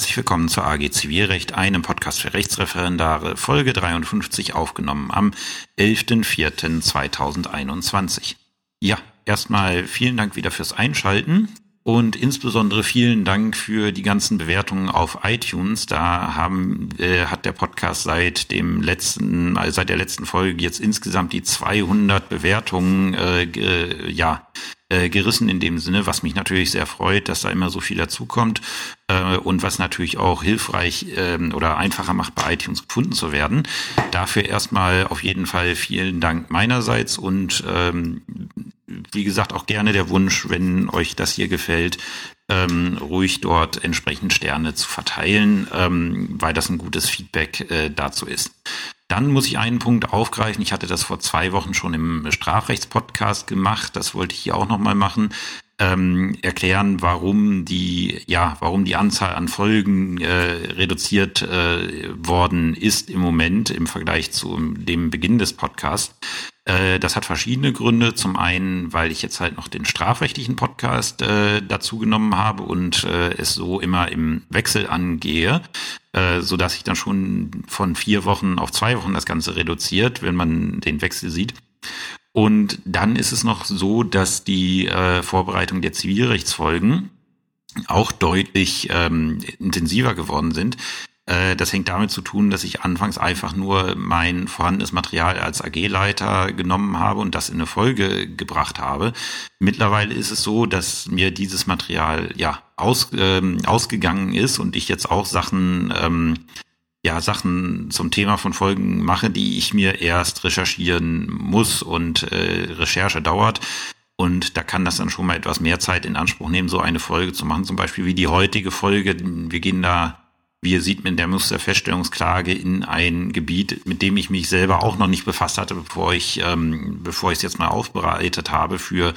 Herzlich willkommen zur AG Zivilrecht, einem Podcast für Rechtsreferendare, Folge 53 aufgenommen am 11.04.2021. Ja, erstmal vielen Dank wieder fürs Einschalten. Und insbesondere vielen Dank für die ganzen Bewertungen auf iTunes. Da haben, äh, hat der Podcast seit dem letzten, also seit der letzten Folge jetzt insgesamt die 200 Bewertungen, äh, äh, ja, gerissen in dem Sinne, was mich natürlich sehr freut, dass da immer so viel dazukommt äh, und was natürlich auch hilfreich äh, oder einfacher macht, bei iTunes gefunden zu werden. Dafür erstmal auf jeden Fall vielen Dank meinerseits und ähm, wie gesagt auch gerne der Wunsch, wenn euch das hier gefällt, ähm, ruhig dort entsprechend Sterne zu verteilen, ähm, weil das ein gutes Feedback äh, dazu ist. Dann muss ich einen Punkt aufgreifen. Ich hatte das vor zwei Wochen schon im Strafrechtspodcast gemacht. Das wollte ich hier auch nochmal machen. Ähm, erklären, warum die, ja, warum die Anzahl an Folgen äh, reduziert äh, worden ist im Moment im Vergleich zu dem Beginn des Podcasts. Äh, das hat verschiedene Gründe. Zum einen, weil ich jetzt halt noch den strafrechtlichen Podcast äh, dazu genommen habe und äh, es so immer im Wechsel angehe, äh, so dass ich dann schon von vier Wochen auf zwei Wochen das Ganze reduziert, wenn man den Wechsel sieht. Und dann ist es noch so, dass die äh, Vorbereitung der Zivilrechtsfolgen auch deutlich ähm, intensiver geworden sind. Äh, das hängt damit zu tun, dass ich anfangs einfach nur mein vorhandenes Material als AG-Leiter genommen habe und das in eine Folge gebracht habe. Mittlerweile ist es so, dass mir dieses Material ja aus, ähm, ausgegangen ist und ich jetzt auch Sachen ähm, ja, Sachen zum Thema von Folgen mache, die ich mir erst recherchieren muss und äh, Recherche dauert. Und da kann das dann schon mal etwas mehr Zeit in Anspruch nehmen, so eine Folge zu machen. Zum Beispiel wie die heutige Folge. Wir gehen da wie ihr sieht, mit der Musterfeststellungsklage in ein Gebiet, mit dem ich mich selber auch noch nicht befasst hatte, bevor ich, ähm, bevor ich es jetzt mal aufbereitet habe für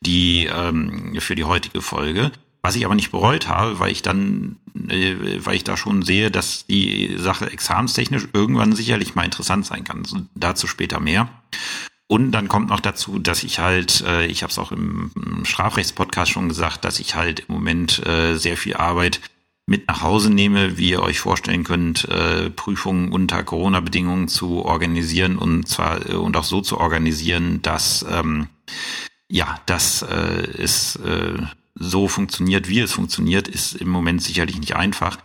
die, ähm, für die heutige Folge. Was ich aber nicht bereut habe, weil ich dann, äh, weil ich da schon sehe, dass die Sache examenstechnisch irgendwann sicherlich mal interessant sein kann. Also dazu später mehr. Und dann kommt noch dazu, dass ich halt, äh, ich habe es auch im, im Strafrechtspodcast schon gesagt, dass ich halt im Moment äh, sehr viel Arbeit mit nach Hause nehme, wie ihr euch vorstellen könnt, äh, Prüfungen unter Corona-Bedingungen zu organisieren und zwar äh, und auch so zu organisieren, dass ähm, ja, dass äh, es äh, so funktioniert, wie es funktioniert, ist im Moment sicherlich nicht einfach,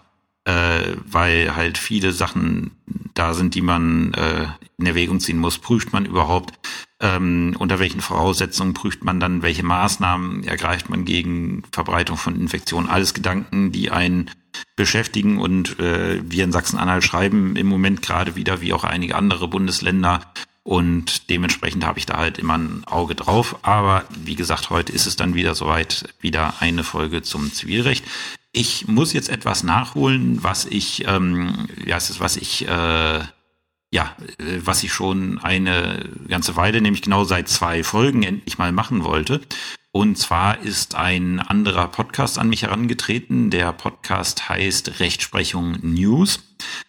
äh, weil halt viele Sachen da sind, die man äh, in Erwägung ziehen muss. Prüft man überhaupt, ähm, unter welchen Voraussetzungen prüft man dann, welche Maßnahmen ergreift man gegen Verbreitung von Infektionen. Alles Gedanken, die einen beschäftigen und äh, wir in Sachsen-Anhalt schreiben im Moment gerade wieder, wie auch einige andere Bundesländer. Und dementsprechend habe ich da halt immer ein Auge drauf. Aber wie gesagt, heute ist es dann wieder soweit, wieder eine Folge zum Zivilrecht. Ich muss jetzt etwas nachholen, was ich, ähm, ja, es ist, was ich äh, ja, äh, was ich schon eine ganze Weile, nämlich genau seit zwei Folgen endlich mal machen wollte. Und zwar ist ein anderer Podcast an mich herangetreten. Der Podcast heißt Rechtsprechung News.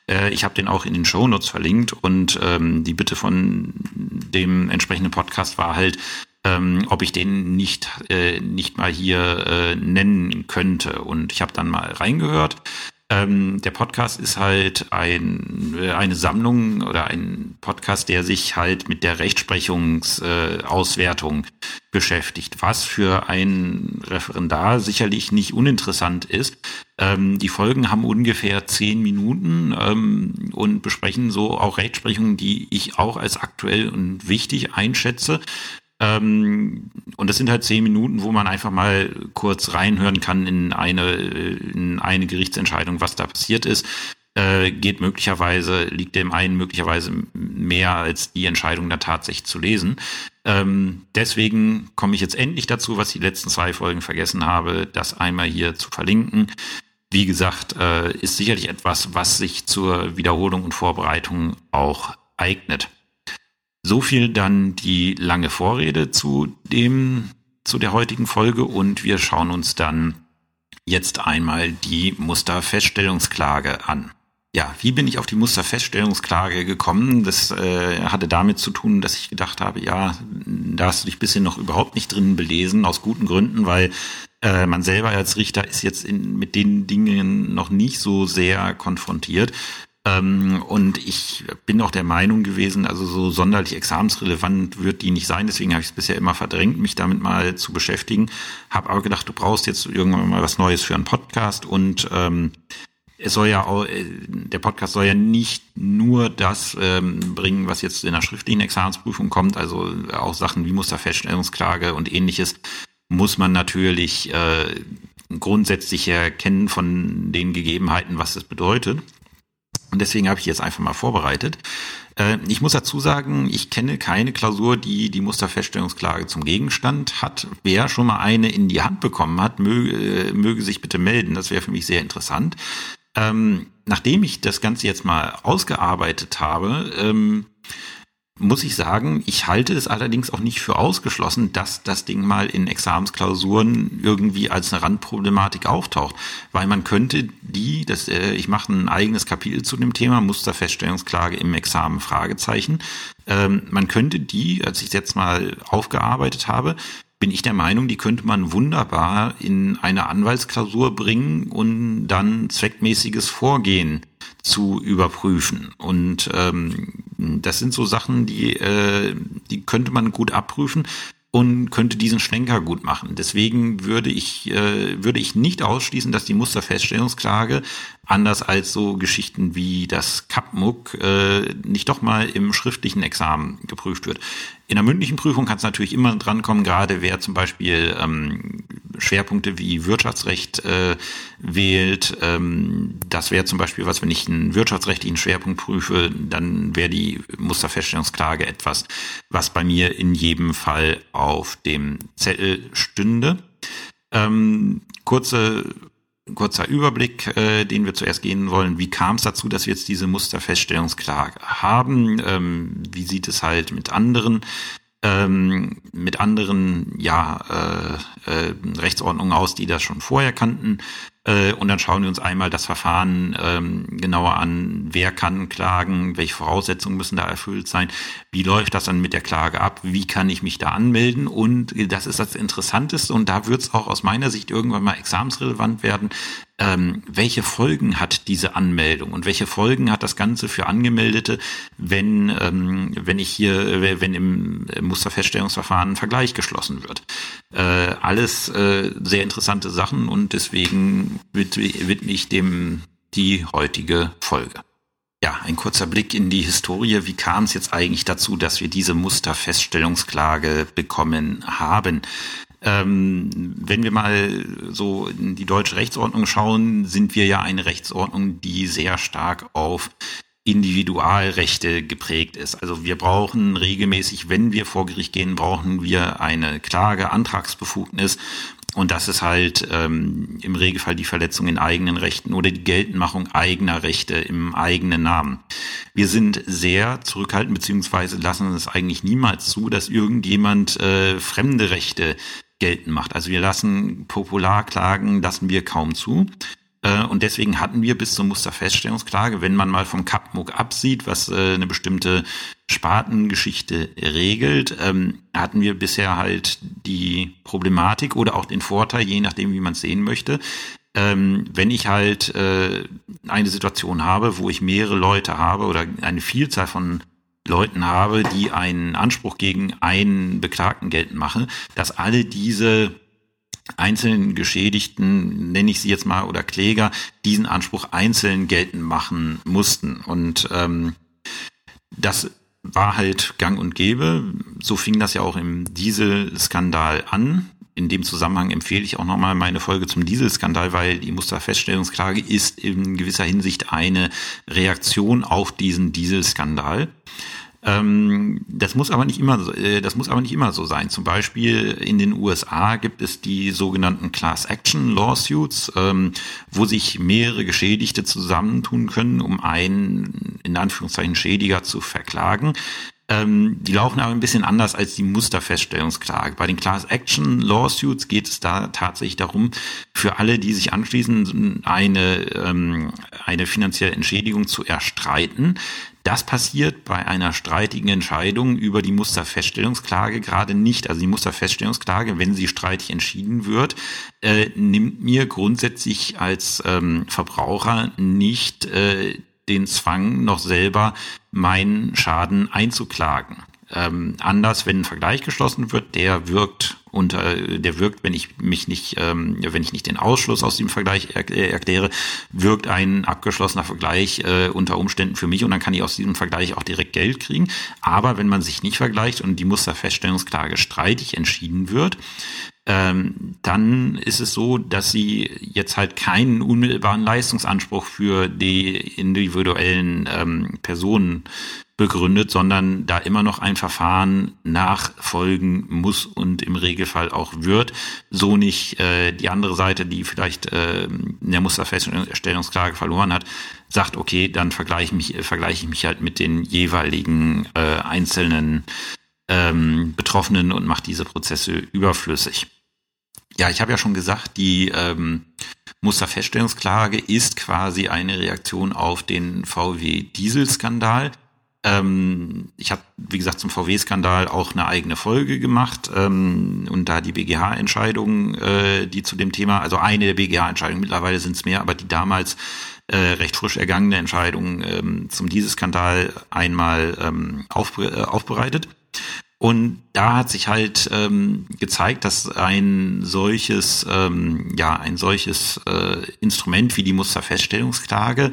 Äh, ich habe den auch in den Shownotes verlinkt und ähm, die Bitte von dem entsprechenden Podcast war halt, ähm, ob ich den nicht, äh, nicht mal hier äh, nennen könnte. Und ich habe dann mal reingehört. Ähm, der Podcast ist halt ein, eine Sammlung oder ein Podcast, der sich halt mit der Rechtsprechungsauswertung äh, beschäftigt, was für ein Referendar sicherlich nicht uninteressant ist. Ähm, die Folgen haben ungefähr zehn Minuten ähm, und besprechen so auch Rechtsprechungen, die ich auch als aktuell und wichtig einschätze. Ähm, und das sind halt zehn Minuten, wo man einfach mal kurz reinhören kann in eine, in eine Gerichtsentscheidung, was da passiert ist. Äh, geht möglicherweise, liegt dem einen möglicherweise mehr als die Entscheidung da tatsächlich zu lesen. Ähm, deswegen komme ich jetzt endlich dazu, was ich die letzten zwei Folgen vergessen habe, das einmal hier zu verlinken. Wie gesagt, äh, ist sicherlich etwas, was sich zur Wiederholung und Vorbereitung auch eignet. So viel dann die lange Vorrede zu dem, zu der heutigen Folge und wir schauen uns dann jetzt einmal die Musterfeststellungsklage an. Ja, wie bin ich auf die Musterfeststellungsklage gekommen? Das äh, hatte damit zu tun, dass ich gedacht habe, ja, da hast du dich bisher noch überhaupt nicht drin belesen, aus guten Gründen, weil Äh, man selber als Richter ist jetzt in, mit den Dingen noch nicht so sehr konfrontiert. Ähm, und ich bin auch der Meinung gewesen, also so sonderlich examensrelevant wird die nicht sein. Deswegen habe ich es bisher immer verdrängt, mich damit mal zu beschäftigen. Habe aber gedacht, du brauchst jetzt irgendwann mal was Neues für einen Podcast und ähm, es soll ja auch, äh, der Podcast soll ja nicht nur das ähm, bringen, was jetzt in der schriftlichen Examensprüfung kommt, also auch Sachen wie Musterfeststellungsklage und ähnliches, muss man natürlich äh, grundsätzlich erkennen von den Gegebenheiten, was es bedeutet. Und deswegen habe ich jetzt einfach mal vorbereitet. Äh, ich muss dazu sagen, ich kenne keine Klausur, die die Musterfeststellungsklage zum Gegenstand hat. Wer schon mal eine in die Hand bekommen hat, möge, äh, möge sich bitte melden. Das wäre für mich sehr interessant. Ähm, nachdem ich das Ganze jetzt mal ausgearbeitet habe, ähm, muss ich sagen, ich halte es allerdings auch nicht für ausgeschlossen, dass das Ding mal in Examensklausuren irgendwie als eine Randproblematik auftaucht. Weil man könnte die, das, äh, ich mache ein eigenes Kapitel zu dem Thema, Musterfeststellungsklage im Examen, Fragezeichen. Ähm, man könnte die, als ich jetzt mal aufgearbeitet habe, bin ich der Meinung, die könnte man wunderbar in eine Anwaltsklausur bringen und dann zweckmäßiges Vorgehen zu überprüfen. Und ähm, das sind so Sachen, die, äh, die könnte man gut abprüfen und könnte diesen Schwenker gut machen. Deswegen würde ich, äh, würde ich nicht ausschließen, dass die Musterfeststellungsklage anders als so Geschichten wie das Kapmuck äh, nicht doch mal im schriftlichen Examen geprüft wird. In der mündlichen Prüfung kann es natürlich immer drankommen, gerade wer zum Beispiel ähm, Schwerpunkte wie Wirtschaftsrecht äh, wählt. Ähm, das wäre zum Beispiel was, wenn ich einen wirtschaftsrechtlichen Schwerpunkt prüfe, dann wäre die Musterfeststellungsklage etwas, was bei mir in jedem Fall auf dem Zettel stünde. Ähm, kurze kurzer Überblick, äh, den wir zuerst gehen wollen. Wie kam es dazu, dass wir jetzt diese Musterfeststellungsklage haben? Ähm, wie sieht es halt mit anderen ähm, mit anderen ja, äh, äh, Rechtsordnungen aus, die das schon vorher kannten. Äh, und dann schauen wir uns einmal das Verfahren ähm, genauer an. Wer kann klagen? Welche Voraussetzungen müssen da erfüllt sein? Wie läuft das dann mit der Klage ab? Wie kann ich mich da anmelden? Und das ist das Interessanteste und da wird es auch aus meiner Sicht irgendwann mal examensrelevant werden ähm, welche Folgen hat diese Anmeldung und welche Folgen hat das Ganze für Angemeldete, wenn, ähm, wenn ich hier, wenn im Musterfeststellungsverfahren ein Vergleich geschlossen wird. Äh, alles äh, sehr interessante Sachen und deswegen widme ich dem die heutige Folge. Ja, ein kurzer Blick in die Historie. Wie kam es jetzt eigentlich dazu, dass wir diese Musterfeststellungsklage bekommen haben? Ähm, wenn wir mal so in die deutsche Rechtsordnung schauen, sind wir ja eine Rechtsordnung, die sehr stark auf Individualrechte geprägt ist. Also wir brauchen regelmäßig, wenn wir vor Gericht gehen, brauchen wir eine Klage, Antragsbefugnis. Und das ist halt ähm, im Regelfall die Verletzung in eigenen Rechten oder die Geltendmachung eigener Rechte im eigenen Namen. Wir sind sehr zurückhaltend, beziehungsweise lassen es eigentlich niemals zu, dass irgendjemand äh, fremde Rechte geltend macht. Also wir lassen Popularklagen, lassen wir kaum zu. Äh, und deswegen hatten wir bis zur Musterfeststellungsklage, wenn man mal vom Kapmuck absieht, was äh, eine bestimmte Spartengeschichte regelt, ähm, hatten wir bisher halt die Problematik oder auch den Vorteil, je nachdem, wie man es sehen möchte, ähm, wenn ich halt äh, eine Situation habe, wo ich mehrere Leute habe oder eine Vielzahl von Leuten habe, die einen Anspruch gegen einen Beklagten geltend machen, dass alle diese einzelnen Geschädigten, nenne ich sie jetzt mal, oder Kläger, diesen Anspruch einzeln geltend machen mussten. Und ähm, das war halt gang und gäbe. So fing das ja auch im Dieselskandal an. In dem Zusammenhang empfehle ich auch nochmal meine Folge zum Dieselskandal, weil die Musterfeststellungsklage ist in gewisser Hinsicht eine Reaktion auf diesen Dieselskandal. Ähm, das muss aber nicht immer, äh, das muss aber nicht immer so sein. Zum Beispiel in den USA gibt es die sogenannten Class Action Lawsuits, ähm, wo sich mehrere Geschädigte zusammentun können, um einen in Anführungszeichen Schädiger zu verklagen. Ähm, die laufen aber ein bisschen anders als die Musterfeststellungsklage. Bei den Class Action Lawsuits geht es da tatsächlich darum, für alle, die sich anschließen, eine, ähm, eine finanzielle Entschädigung zu erstreiten. Das passiert bei einer streitigen Entscheidung über die Musterfeststellungsklage gerade nicht. Also die Musterfeststellungsklage, wenn sie streitig entschieden wird, äh, nimmt mir grundsätzlich als ähm, Verbraucher nicht äh, den Zwang, noch selber meinen Schaden einzuklagen. Ähm, anders, wenn ein Vergleich geschlossen wird, der wirkt unter, der wirkt, wenn ich mich nicht, ähm, wenn ich nicht den Ausschluss aus dem Vergleich er, äh, erkläre, wirkt ein abgeschlossener Vergleich äh, unter Umständen für mich und dann kann ich aus diesem Vergleich auch direkt Geld kriegen. Aber wenn man sich nicht vergleicht und die Musterfeststellungsklage streitig entschieden wird, ähm, dann ist es so, dass sie jetzt halt keinen unmittelbaren Leistungsanspruch für die individuellen ähm, Personen begründet, sondern da immer noch ein Verfahren nachfolgen muss und im Regelfall auch wird. So nicht äh, die andere Seite, die vielleicht äh, in der Musterfeststellungsklage verloren hat, sagt, okay, dann vergleiche mich, äh, vergleiche ich mich halt mit den jeweiligen äh, einzelnen ähm, Betroffenen und mache diese Prozesse überflüssig. Ja, ich habe ja schon gesagt, die ähm, Musterfeststellungsklage ist quasi eine Reaktion auf den VW-Dieselskandal. Ähm, ich habe, wie gesagt, zum VW-Skandal auch eine eigene Folge gemacht ähm, und da die BGH-Entscheidungen, äh, die zu dem Thema, also eine der BGH-Entscheidungen, mittlerweile sind es mehr, aber die damals äh, recht frisch ergangene Entscheidung ähm, zum Dieselskandal einmal ähm, auf, äh, aufbereitet. Und da hat sich halt ähm, gezeigt, dass ein solches, ähm, ja, ein solches äh, Instrument wie die Musterfeststellungsklage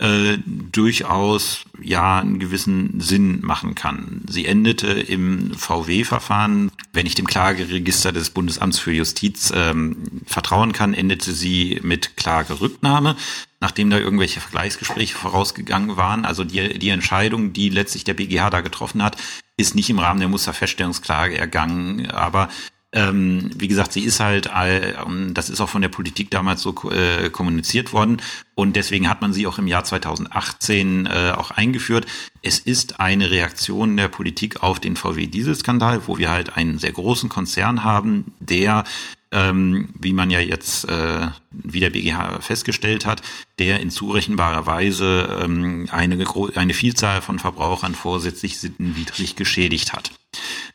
äh, durchaus ja einen gewissen Sinn machen kann. Sie endete im VW-Verfahren, wenn ich dem Klageregister des Bundesamts für Justiz ähm, vertrauen kann, endete sie mit Klagerücknahme, nachdem da irgendwelche Vergleichsgespräche vorausgegangen waren. Also die, die Entscheidung, die letztlich der BGH da getroffen hat, ist nicht im Rahmen der Musterfeststellungsklage ergangen, aber ähm, wie gesagt, sie ist halt, äh, das ist auch von der Politik damals so äh, kommuniziert worden und deswegen hat man sie auch im Jahr 2018 äh, auch eingeführt. Es ist eine Reaktion der Politik auf den VW-Dieselskandal, wo wir halt einen sehr großen Konzern haben, der ähm, wie man ja jetzt äh, wie der BGH festgestellt hat, der in zurechenbarer Weise ähm, eine, eine Vielzahl von Verbrauchern vorsätzlich sittenwidrig geschädigt hat.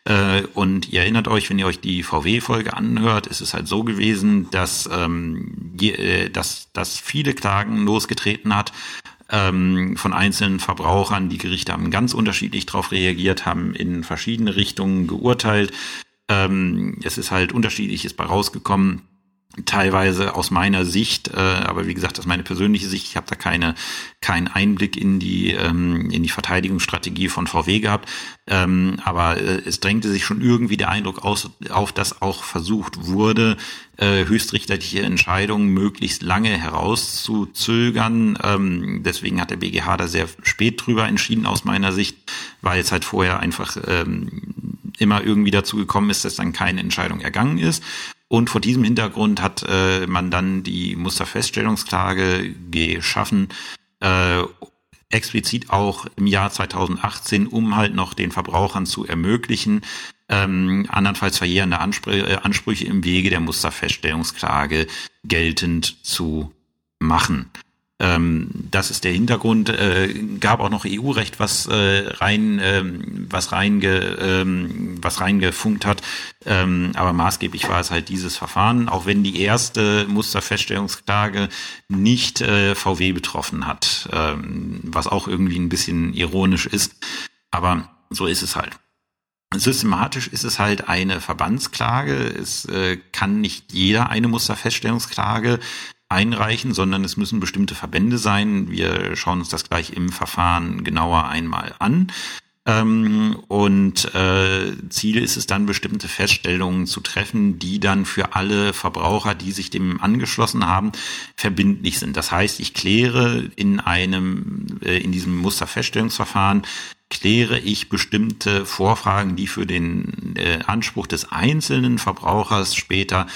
Äh, und ihr erinnert euch, wenn ihr euch die VW-Folge anhört, ist es halt so gewesen, dass, ähm, je, äh, dass, dass viele Klagen losgetreten hat ähm, von einzelnen Verbrauchern. Die Gerichte haben ganz unterschiedlich darauf reagiert, haben in verschiedene Richtungen geurteilt. Ähm, es ist halt unterschiedliches bei rausgekommen teilweise aus meiner Sicht, äh, aber wie gesagt, das ist meine persönliche Sicht. Ich habe da keine keinen Einblick in die ähm, in die Verteidigungsstrategie von VW gehabt, ähm, aber äh, es drängte sich schon irgendwie der Eindruck aus, auf, dass auch versucht wurde, äh, höchstrichterliche Entscheidungen möglichst lange herauszuzögern. Ähm, deswegen hat der BGH da sehr spät drüber entschieden aus meiner Sicht, weil es halt vorher einfach ähm, immer irgendwie dazu gekommen ist, dass dann keine Entscheidung ergangen ist. Und vor diesem Hintergrund hat äh, man dann die Musterfeststellungsklage geschaffen, äh, explizit auch im Jahr 2018, um halt noch den Verbrauchern zu ermöglichen, ähm, andernfalls verjährende Anspr äh, Ansprüche im Wege der Musterfeststellungsklage geltend zu machen. Ähm, das ist der Hintergrund. Äh, gab auch noch EU-Recht, was äh, rein, ähm, was reinge, ähm, was reingefunkt hat. Ähm, aber maßgeblich war es halt dieses Verfahren, auch wenn die erste Musterfeststellungsklage nicht äh, VW betroffen hat, ähm, was auch irgendwie ein bisschen ironisch ist. Aber so ist es halt. Systematisch ist es halt eine Verbandsklage. Es äh, kann nicht jeder eine Musterfeststellungsklage einreichen, sondern es müssen bestimmte Verbände sein. Wir schauen uns das gleich im Verfahren genauer einmal an. Ähm, und äh, Ziel ist es dann, bestimmte Feststellungen zu treffen, die dann für alle Verbraucher, die sich dem angeschlossen haben, verbindlich sind. Das heißt, ich kläre in einem, äh, in diesem Musterfeststellungsverfahren kläre ich bestimmte Vorfragen, die für den äh, Anspruch des einzelnen Verbrauchers später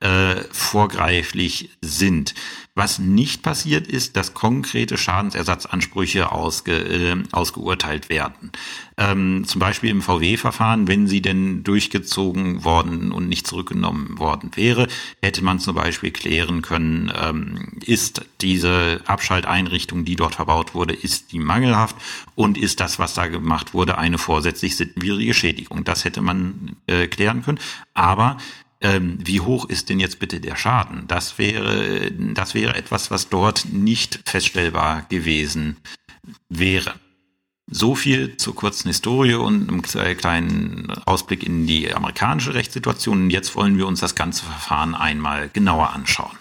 äh, vorgreiflich sind. Was nicht passiert ist, dass konkrete Schadensersatzansprüche ausge, äh, ausgeurteilt werden. Ähm, zum Beispiel im VW-Verfahren, wenn sie denn durchgezogen worden und nicht zurückgenommen worden wäre, hätte man zum Beispiel klären können, ähm, ist diese Abschalteinrichtung, die dort verbaut wurde, ist die mangelhaft und ist das, was da gemacht wurde, eine vorsätzlich sittenwidrige Schädigung. Das hätte man äh, klären können. Aber ähm, wie hoch ist denn jetzt bitte der Schaden? Das wäre, das wäre etwas, was dort nicht feststellbar gewesen wäre. So viel zur kurzen Historie und einem kleinen Ausblick in die amerikanische Rechtssituation. Jetzt wollen wir uns das ganze Verfahren einmal genauer anschauen.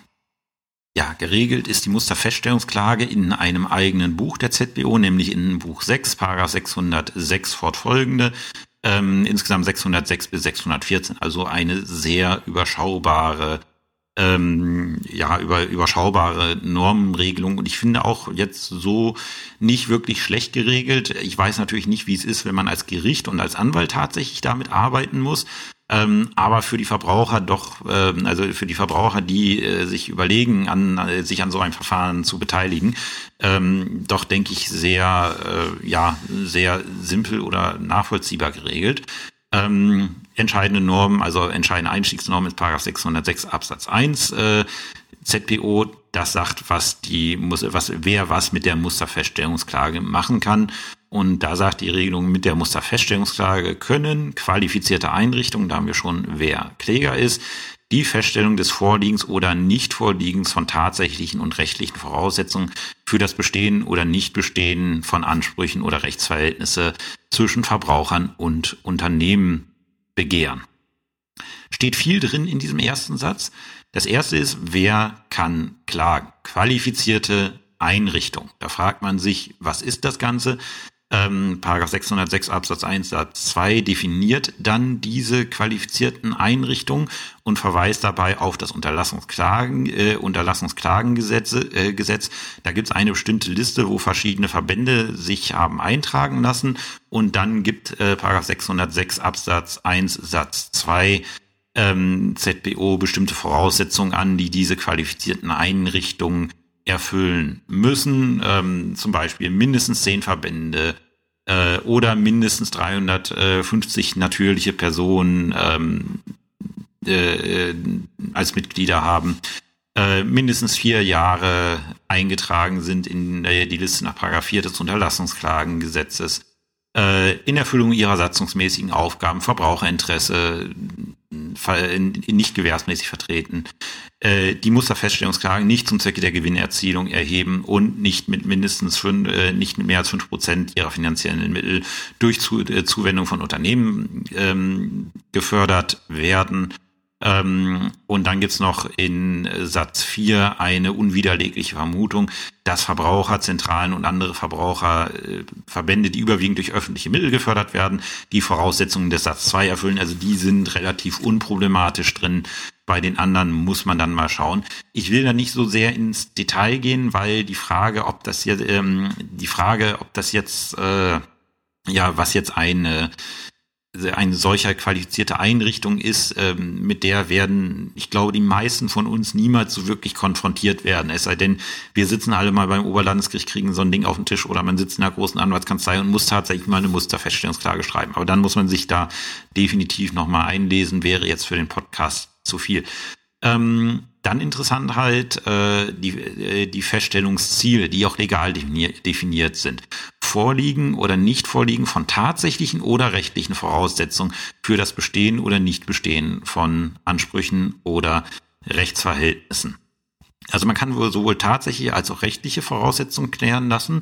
Ja, geregelt ist die Musterfeststellungsklage in einem eigenen Buch der ZBO, nämlich in Buch 6, Paragraph 606 fortfolgende ähm, insgesamt 606 bis 614, also eine sehr überschaubare ähm, ja, über, überschaubare Normenregelung. Und ich finde auch jetzt so nicht wirklich schlecht geregelt. Ich weiß natürlich nicht, wie es ist, wenn man als Gericht und als Anwalt tatsächlich damit arbeiten muss. Ähm, aber für die Verbraucher doch, ähm, also für die Verbraucher, die äh, sich überlegen, an, äh, sich an so einem Verfahren zu beteiligen, ähm, doch denke ich sehr, äh, ja, sehr simpel oder nachvollziehbar geregelt. Ähm, entscheidende Normen, also entscheidende Einstiegsnorm ist Paragraph 606 Absatz 1 äh, ZPO, das sagt, was die was wer was mit der Musterfeststellungsklage machen kann. Und da sagt die Regelung mit der Musterfeststellungsklage können qualifizierte Einrichtungen, da haben wir schon, wer Kläger ist, die Feststellung des Vorliegens oder Nichtvorliegens von tatsächlichen und rechtlichen Voraussetzungen für das Bestehen oder Nichtbestehen von Ansprüchen oder Rechtsverhältnisse zwischen Verbrauchern und Unternehmen begehren. Steht viel drin in diesem ersten Satz. Das erste ist, wer kann klagen? Qualifizierte Einrichtung. Da fragt man sich, was ist das Ganze? Ähm, Paragraph 606 Absatz 1 Satz 2 definiert dann diese qualifizierten Einrichtungen und verweist dabei auf das Unterlassungsklagen, äh, Unterlassungsklagengesetze, äh, Gesetz. Da gibt es eine bestimmte Liste, wo verschiedene Verbände sich haben eintragen lassen und dann gibt äh, Paragraph 606 Absatz 1 Satz 2 ähm, ZBO bestimmte Voraussetzungen an, die diese qualifizierten Einrichtungen erfüllen müssen, ähm, zum Beispiel mindestens zehn Verbände äh, oder mindestens 350 natürliche Personen ähm, äh, als Mitglieder haben, äh, mindestens vier Jahre eingetragen sind in äh, die Liste nach Paragraph 4 des Unterlassungsklagengesetzes, äh, in Erfüllung ihrer satzungsmäßigen Aufgaben, Verbraucherinteresse, nicht gewährsmäßig vertreten, äh, die Musterfeststellungsklagen nicht zum Zwecke der Gewinnerzielung erheben und nicht mit mindestens fünf, äh, nicht mehr als fünf Prozent ihrer finanziellen Mittel durch äh, Zuwendung von Unternehmen ähm, gefördert werden ähm, und dann gibt's noch in Satz 4 eine unwiderlegliche Vermutung, dass Verbraucherzentralen und andere Verbraucherverbände, die überwiegend durch öffentliche Mittel gefördert werden, die Voraussetzungen des Satz 2 erfüllen. Also die sind relativ unproblematisch drin. Bei den anderen muss man dann mal schauen. Ich will da nicht so sehr ins Detail gehen, weil die Frage, ob das jetzt, ähm, die Frage, ob das jetzt, äh, ja, was jetzt eine eine solcher qualifizierte Einrichtung ist, ähm, mit der werden, ich glaube, die meisten von uns niemals so wirklich konfrontiert werden. Es sei denn, wir sitzen alle mal beim Oberlandesgericht, kriegen so ein Ding auf den Tisch oder man sitzt in einer großen Anwaltskanzlei und muss tatsächlich mal eine Musterfeststellungsklage schreiben. Aber dann muss man sich da definitiv nochmal einlesen, wäre jetzt für den Podcast zu viel. Ähm, dann interessant halt äh, die, äh, die Feststellungsziele, die auch legal definiert, definiert sind. Vorliegen oder Nicht-Vorliegen von tatsächlichen oder rechtlichen Voraussetzungen für das Bestehen oder Nichtbestehen von Ansprüchen oder Rechtsverhältnissen. Also man kann wohl sowohl tatsächliche als auch rechtliche Voraussetzungen klären lassen.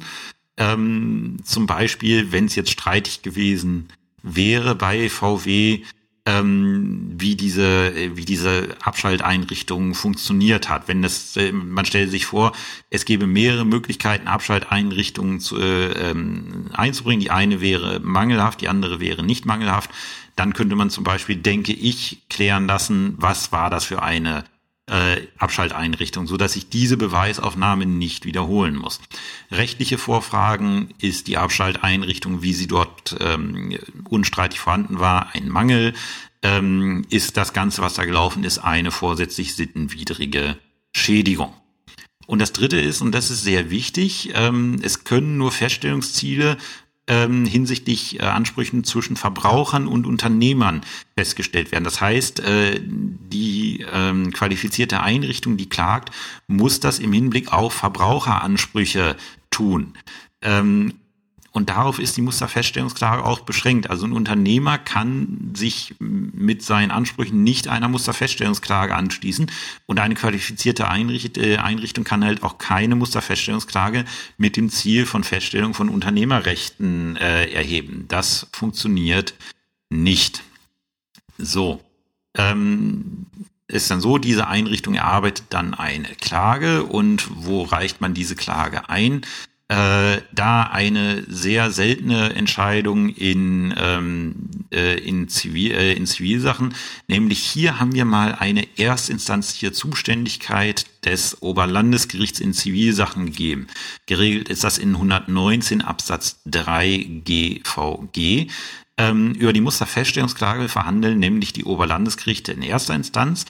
Ähm, zum Beispiel, wenn es jetzt streitig gewesen wäre bei VW, ähm, wie diese wie diese Abschalteinrichtung funktioniert hat. Wenn das äh, man stellt sich vor, es gäbe mehrere Möglichkeiten Abschalteinrichtungen zu, äh, ähm, einzubringen. Die eine wäre mangelhaft, die andere wäre nicht mangelhaft. Dann könnte man zum Beispiel, denke ich, klären lassen, was war das für eine äh, Abschalteinrichtung, so ich diese Beweisaufnahme nicht wiederholen muss. Rechtliche Vorfragen ist die Abschalteinrichtung, wie sie dort ähm, unstreitig vorhanden war, ein Mangel. ähm, ist das Ganze, was da gelaufen ist, eine vorsätzlich sittenwidrige Schädigung. Und das Dritte ist, und das ist sehr wichtig, ähm, es können nur Feststellungsziele ähm, hinsichtlich äh, Ansprüchen zwischen Verbrauchern und Unternehmern festgestellt werden. Das heißt, äh, die ähm, qualifizierte Einrichtung, die klagt, muss das im Hinblick auf Verbraucheransprüche tun. Ähm, und darauf ist die Musterfeststellungsklage auch beschränkt. Also ein Unternehmer kann sich mit seinen Ansprüchen nicht einer Musterfeststellungsklage anschließen. Und eine qualifizierte äh, Einrichtung kann halt auch keine Musterfeststellungsklage mit dem Ziel von Feststellung von Unternehmerrechten äh, erheben. Das funktioniert nicht. So. Ähm, ist dann so, diese Einrichtung erarbeitet dann eine Klage und wo reicht man diese Klage ein? Äh, da eine sehr seltene Entscheidung in, ähm, äh, in, Zivil, äh, in Zivilsachen. Nämlich hier haben wir mal eine erstinstanzliche Zuständigkeit des Oberlandesgerichts in Zivilsachen gegeben. Geregelt ist das in 119 Absatz 3 GVG. Ähm, über die Musterfeststellungsklage verhandeln nämlich die Oberlandesgerichte in erster Instanz.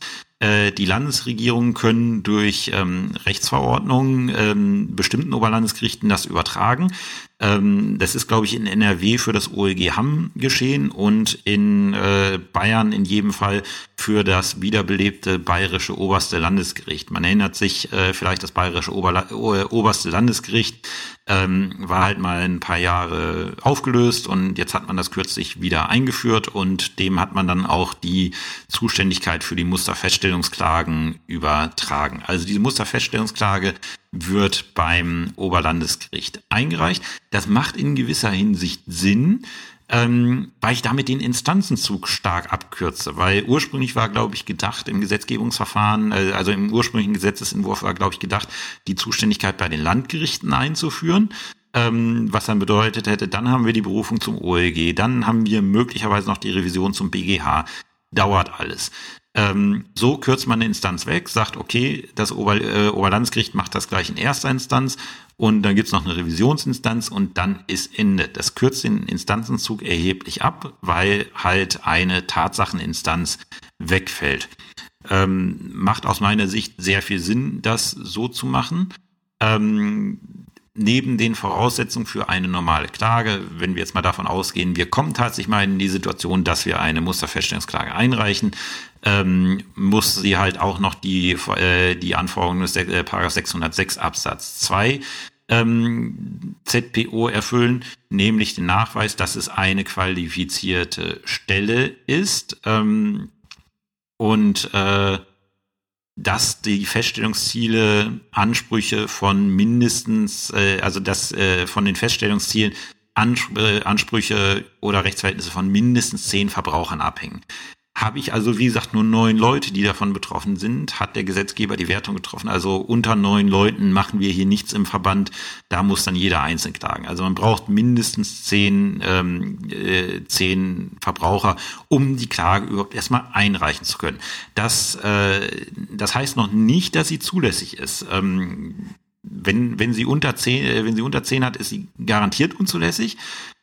Äh, die Landesregierungen können durch ähm, Rechtsverordnungen ähm, bestimmten Oberlandesgerichten das übertragen. Ähm, das ist, glaube ich, in NRW für das OLG Hamm geschehen und in äh, Bayern in jedem Fall für das wiederbelebte bayerische oberste Landesgericht. Man erinnert sich äh, vielleicht, das bayerische Oberla oberste Landesgericht ähm, war halt mal ein paar Jahre aufgelöst und jetzt hat man das kürzlich wieder eingeführt und dem hat man dann auch die Zuständigkeit für die Musterfeststellungsklagen übertragen. Also diese Musterfeststellungsklage wird beim Oberlandesgericht eingereicht. Das macht in gewisser Hinsicht Sinn, ähm, weil ich damit den Instanzenzug stark abkürze. Weil ursprünglich war, glaube ich, gedacht im Gesetzgebungsverfahren, äh, also im ursprünglichen Gesetzesentwurf war, glaube ich, gedacht, die Zuständigkeit bei den Landgerichten einzuführen. Ähm, was dann bedeutet hätte, dann haben wir die Berufung zum OLG, dann haben wir möglicherweise noch die Revision zum BGH. Dauert alles. Ähm, so kürzt man eine Instanz weg, sagt, okay, das Ober, äh, Oberlandesgericht macht das gleich in erster Instanz und dann gibt's noch eine Revisionsinstanz und dann ist Ende. Das kürzt den Instanzenzug erheblich ab, weil halt eine Tatsacheninstanz wegfällt. Ähm, macht aus meiner Sicht sehr viel Sinn, das so zu machen. Ähm, neben den Voraussetzungen für eine normale Klage, wenn wir jetzt mal davon ausgehen, wir kommen tatsächlich mal in die Situation, dass wir eine Musterfeststellungsklage einreichen, ähm, muss sie halt auch noch die, äh, die Anforderungen des äh, Paragraph 606 Absatz 2 ähm, ZPO erfüllen, nämlich den Nachweis, dass es eine qualifizierte Stelle ist ähm, und äh, dass die Feststellungsziele Ansprüche von mindestens, äh, also dass äh, von den Feststellungszielen äh, Ansprüche oder Rechtsverhältnisse von mindestens zehn Verbrauchern abhängen. Habe ich also, wie gesagt, nur neun Leute, die davon betroffen sind, hat der Gesetzgeber die Wertung getroffen. Also unter neun Leuten machen wir hier nichts im Verband. Da muss dann jeder einzeln klagen. Also man braucht mindestens zehn, ähm, äh, zehn Verbraucher, um die Klage überhaupt erstmal einreichen zu können. Das, äh, das heißt noch nicht, dass sie zulässig ist. Ähm, wenn, wenn sie unter zehn, äh, wenn sie unter zehn hat, ist sie garantiert unzulässig.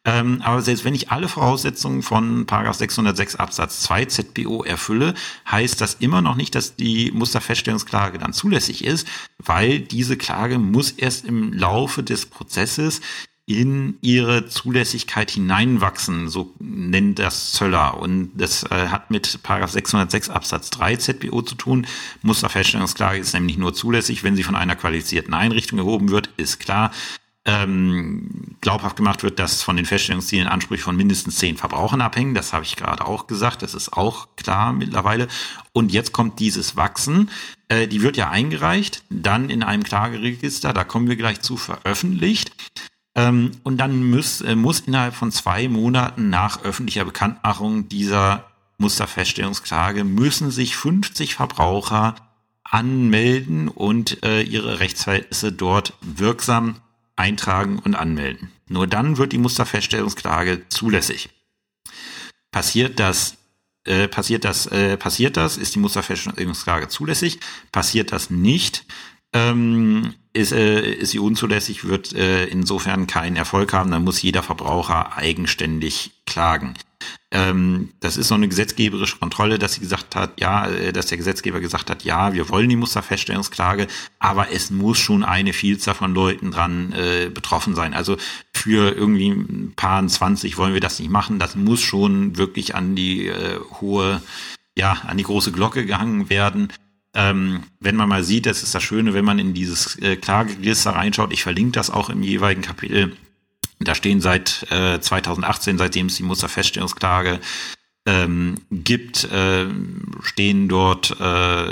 Ähm, aber selbst wenn ich alle Voraussetzungen von Paragraph 606 Absatz 2 ZPO erfülle, heißt das immer noch nicht, dass die Musterfeststellungsklage dann zulässig ist, weil diese Klage muss erst im Laufe des Prozesses in ihre Zulässigkeit hineinwachsen, so nennt das Zöller. Und das äh, hat mit Paragraph 606 Absatz 3 ZPO zu tun. Musterfeststellungsklage ist nämlich nur zulässig, wenn sie von einer qualifizierten Einrichtung erhoben wird, ist klar ähm, glaubhaft gemacht wird, dass von den Feststellungszielen Ansprüche von mindestens zehn Verbrauchern abhängen. Das habe ich gerade auch gesagt. Das ist auch klar mittlerweile. Und jetzt kommt dieses Wachsen. Äh, die wird ja eingereicht, dann in einem Klageregister, da kommen wir gleich zu, veröffentlicht. Ähm, und dann muss, äh, muss innerhalb von zwei Monaten nach öffentlicher Bekanntmachung dieser Musterfeststellungsklage müssen sich 50 Verbraucher anmelden und äh, ihre Rechtsverhältnisse dort wirksam eintragen und anmelden. Nur dann wird die Musterfeststellungsklage zulässig. Passiert das, äh, passiert das, äh, passiert das, ist die Musterfeststellungsklage zulässig. Passiert das nicht, ähm, ist, äh, ist sie unzulässig, wird äh, insofern keinen Erfolg haben. Dann muss jeder Verbraucher eigenständig klagen. Ähm, das ist so eine gesetzgeberische Kontrolle, dass sie gesagt hat, ja, äh, dass der Gesetzgeber gesagt hat, ja, wir wollen die Musterfeststellungsklage, aber es muss schon eine Vielzahl von Leuten dran äh, betroffen sein. Also für irgendwie ein paar 20 wollen wir das nicht machen. Das muss schon wirklich an die äh, hohe, ja, an die große Glocke gehangen werden. Ähm, wenn man mal sieht, das ist das Schöne, wenn man in dieses äh, Klageregister reinschaut, ich verlinke das auch im jeweiligen Kapitel, da stehen seit äh, 2018, seitdem es die Musterfeststellungsklage ähm, gibt, äh, stehen dort äh,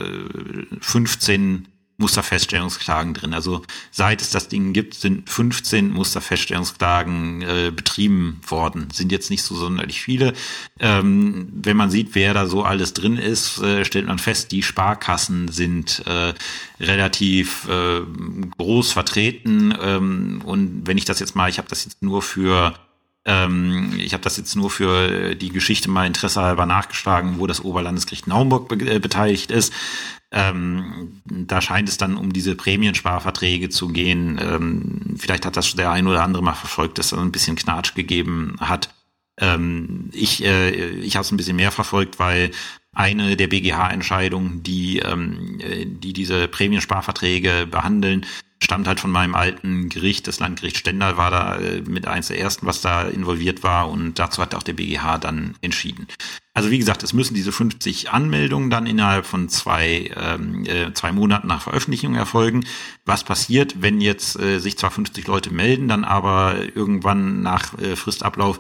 15 Musterfeststellungsklagen drin. Also seit es das Ding gibt, sind 15 Musterfeststellungsklagen äh, betrieben worden. Sind jetzt nicht so sonderlich viele. Ähm, wenn man sieht, wer da so alles drin ist, äh, stellt man fest, die Sparkassen sind äh, relativ äh, groß vertreten. Ähm, und wenn ich das jetzt mal, ich habe das jetzt nur für ähm, ich habe das jetzt nur für die Geschichte mal Interesse halber nachgeschlagen, wo das Oberlandesgericht Naumburg be äh, beteiligt ist. Ähm, da scheint es dann um diese Prämiensparverträge zu gehen. Ähm, vielleicht hat das der ein oder andere mal verfolgt, dass es ein bisschen Knatsch gegeben hat. Ähm, ich äh, ich habe es ein bisschen mehr verfolgt, weil eine der BGH-Entscheidungen, die, ähm, äh, die diese Prämiensparverträge behandeln, stammt halt von meinem alten Gericht. Das Landgericht Stendal war da äh, mit eins der ersten, was da involviert war und dazu hat auch der BGH dann entschieden. Also wie gesagt, es müssen diese 50 Anmeldungen dann innerhalb von zwei, ähm, äh, zwei Monaten nach Veröffentlichung erfolgen. Was passiert, wenn jetzt äh, sich zwar 50 Leute melden, dann aber irgendwann nach äh, Fristablauf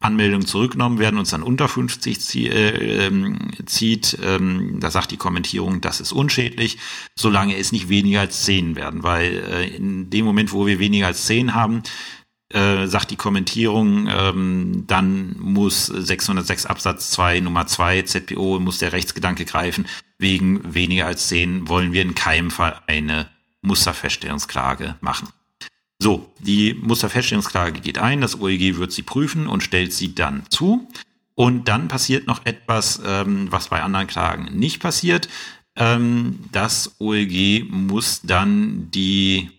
Anmeldungen zurückgenommen werden und es dann unter 50 zie äh, ähm, zieht, ähm, da sagt die Kommentierung, das ist unschädlich, solange es nicht weniger als 10 werden, weil äh, in dem Moment, wo wir weniger als 10 haben, äh, sagt die Kommentierung, ähm, dann muss 606 Absatz 2 Nummer 2 ZPO, muss der Rechtsgedanke greifen, wegen weniger als 10 wollen wir in keinem Fall eine Musterfeststellungsklage machen. So, die Musterfeststellungsklage geht ein, das OEG wird sie prüfen und stellt sie dann zu. Und dann passiert noch etwas, ähm, was bei anderen Klagen nicht passiert. Ähm, das OEG muss dann die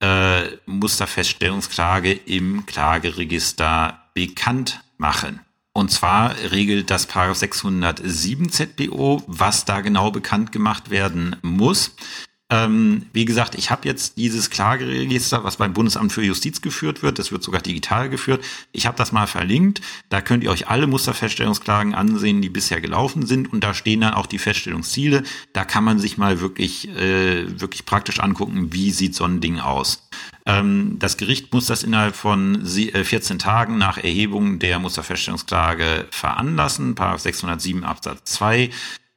äh, Musterfeststellungsklage im Klageregister bekannt machen. Und zwar regelt das Paragraph 607 ZBO, was da genau bekannt gemacht werden muss. Ähm, wie gesagt, ich habe jetzt dieses Klageregister, was beim Bundesamt für Justiz geführt wird, das wird sogar digital geführt. Ich habe das mal verlinkt. Da könnt ihr euch alle Musterfeststellungsklagen ansehen, die bisher gelaufen sind. Und da stehen dann auch die Feststellungsziele. Da kann man sich mal wirklich, äh, wirklich praktisch angucken, wie sieht so ein Ding aus. Ähm, das Gericht muss das innerhalb von 14 äh, Tagen nach Erhebung der Musterfeststellungsklage veranlassen. Paragraph 607 Absatz 2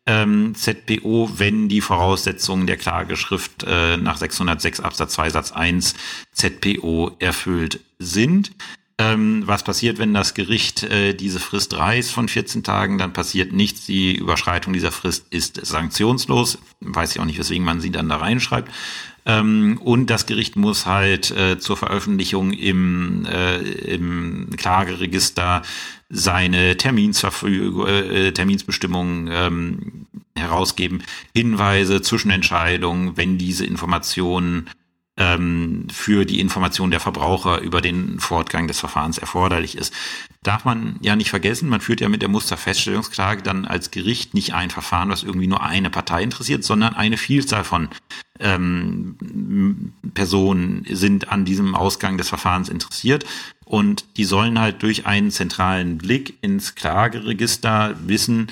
ähm, ZPO, wenn die Voraussetzungen der Klageschrift äh, nach 606 Absatz 2 Satz 1 ZPO erfüllt sind. Ähm, was passiert, wenn das Gericht äh, diese Frist reißt von 14 Tagen? Dann passiert nichts. Die Überschreitung dieser Frist ist sanktionslos. Weiß ich auch nicht, weswegen man sie dann da reinschreibt. Ähm, und das Gericht muss halt äh, zur Veröffentlichung im, äh, im Klageregister seine Terminsverfügung, äh, Terminsbestimmungen ähm, herausgeben, Hinweise, Zwischenentscheidungen, wenn diese Informationen ähm, für die Information der Verbraucher über den Fortgang des Verfahrens erforderlich ist. Darf man ja nicht vergessen, man führt ja mit der Musterfeststellungsklage dann als Gericht nicht ein Verfahren, was irgendwie nur eine Partei interessiert, sondern eine Vielzahl von ähm, Personen sind an diesem Ausgang des Verfahrens interessiert und die sollen halt durch einen zentralen Blick ins Klageregister wissen,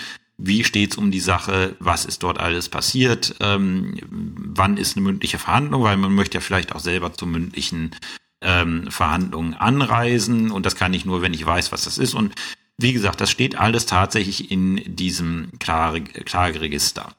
wie steht's um die Sache, was ist dort alles passiert, ähm, wann ist eine mündliche Verhandlung, weil man möchte ja vielleicht auch selber zu mündlichen ähm, Verhandlungen anreisen und das kann ich nur, wenn ich weiß, was das ist. Und wie gesagt, das steht alles tatsächlich in diesem Klage Klageregister.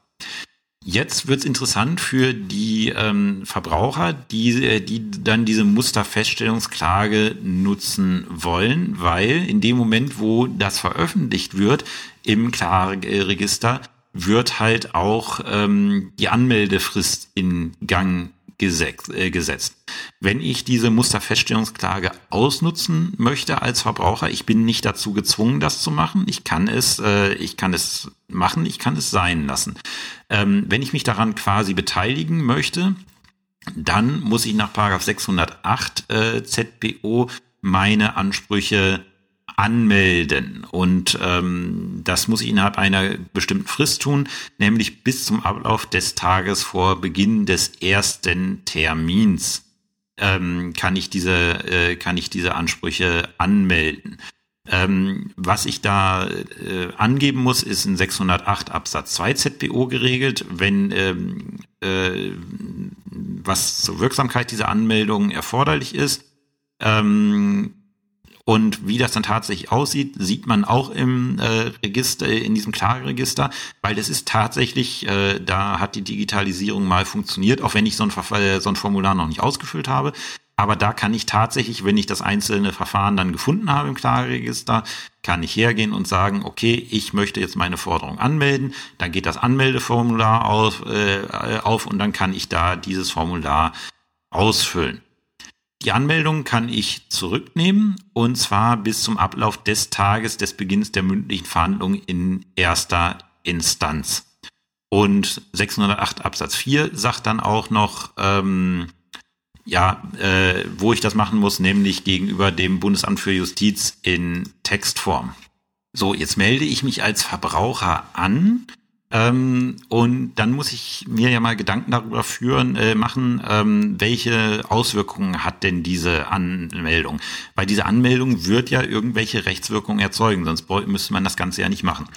Jetzt wird's interessant für die ähm, Verbraucher, die, äh, die dann diese Musterfeststellungsklage nutzen wollen, weil in dem Moment, wo das veröffentlicht wird im Klageregister, wird halt auch ähm, die Anmeldefrist in Gang äh, gesetzt. Wenn ich diese Musterfeststellungsklage ausnutzen möchte als Verbraucher, ich bin nicht dazu gezwungen, das zu machen. Ich kann es, äh, ich kann es machen, ich kann es sein lassen. Ähm, wenn ich mich daran quasi beteiligen möchte, dann muss ich nach Paragraph 608 äh, ZPO meine Ansprüche anmelden. Und ähm, das muss ich innerhalb einer bestimmten Frist tun, nämlich bis zum Ablauf des Tages vor Beginn des ersten Termins ähm, kann ich diese äh, kann ich diese Ansprüche anmelden. Ähm, was ich da äh, angeben muss, ist in 608 Absatz 2 ZPO geregelt, wenn ähm, äh, was zur Wirksamkeit dieser Anmeldung erforderlich ist. Ähm, und wie das dann tatsächlich aussieht, sieht man auch im äh, Register, in diesem Klageregister, weil das ist tatsächlich, äh, da hat die Digitalisierung mal funktioniert, auch wenn ich so ein, äh, so ein Formular noch nicht ausgefüllt habe. Aber da kann ich tatsächlich, wenn ich das einzelne Verfahren dann gefunden habe im Klageregister, kann ich hergehen und sagen, okay, ich möchte jetzt meine Forderung anmelden. Dann geht das Anmeldeformular auf, äh, auf und dann kann ich da dieses Formular ausfüllen. Die Anmeldung kann ich zurücknehmen und zwar bis zum Ablauf des Tages des Beginns der mündlichen Verhandlung in erster Instanz. Und 608 Absatz 4 sagt dann auch noch, ähm, ja, äh, wo ich das machen muss, nämlich gegenüber dem Bundesamt für Justiz in Textform. So, jetzt melde ich mich als Verbraucher an ähm, und dann muss ich mir ja mal Gedanken darüber führen, äh, machen, ähm, welche Auswirkungen hat denn diese Anmeldung? Weil diese Anmeldung wird ja irgendwelche Rechtswirkungen erzeugen, sonst müsste man das Ganze ja nicht machen.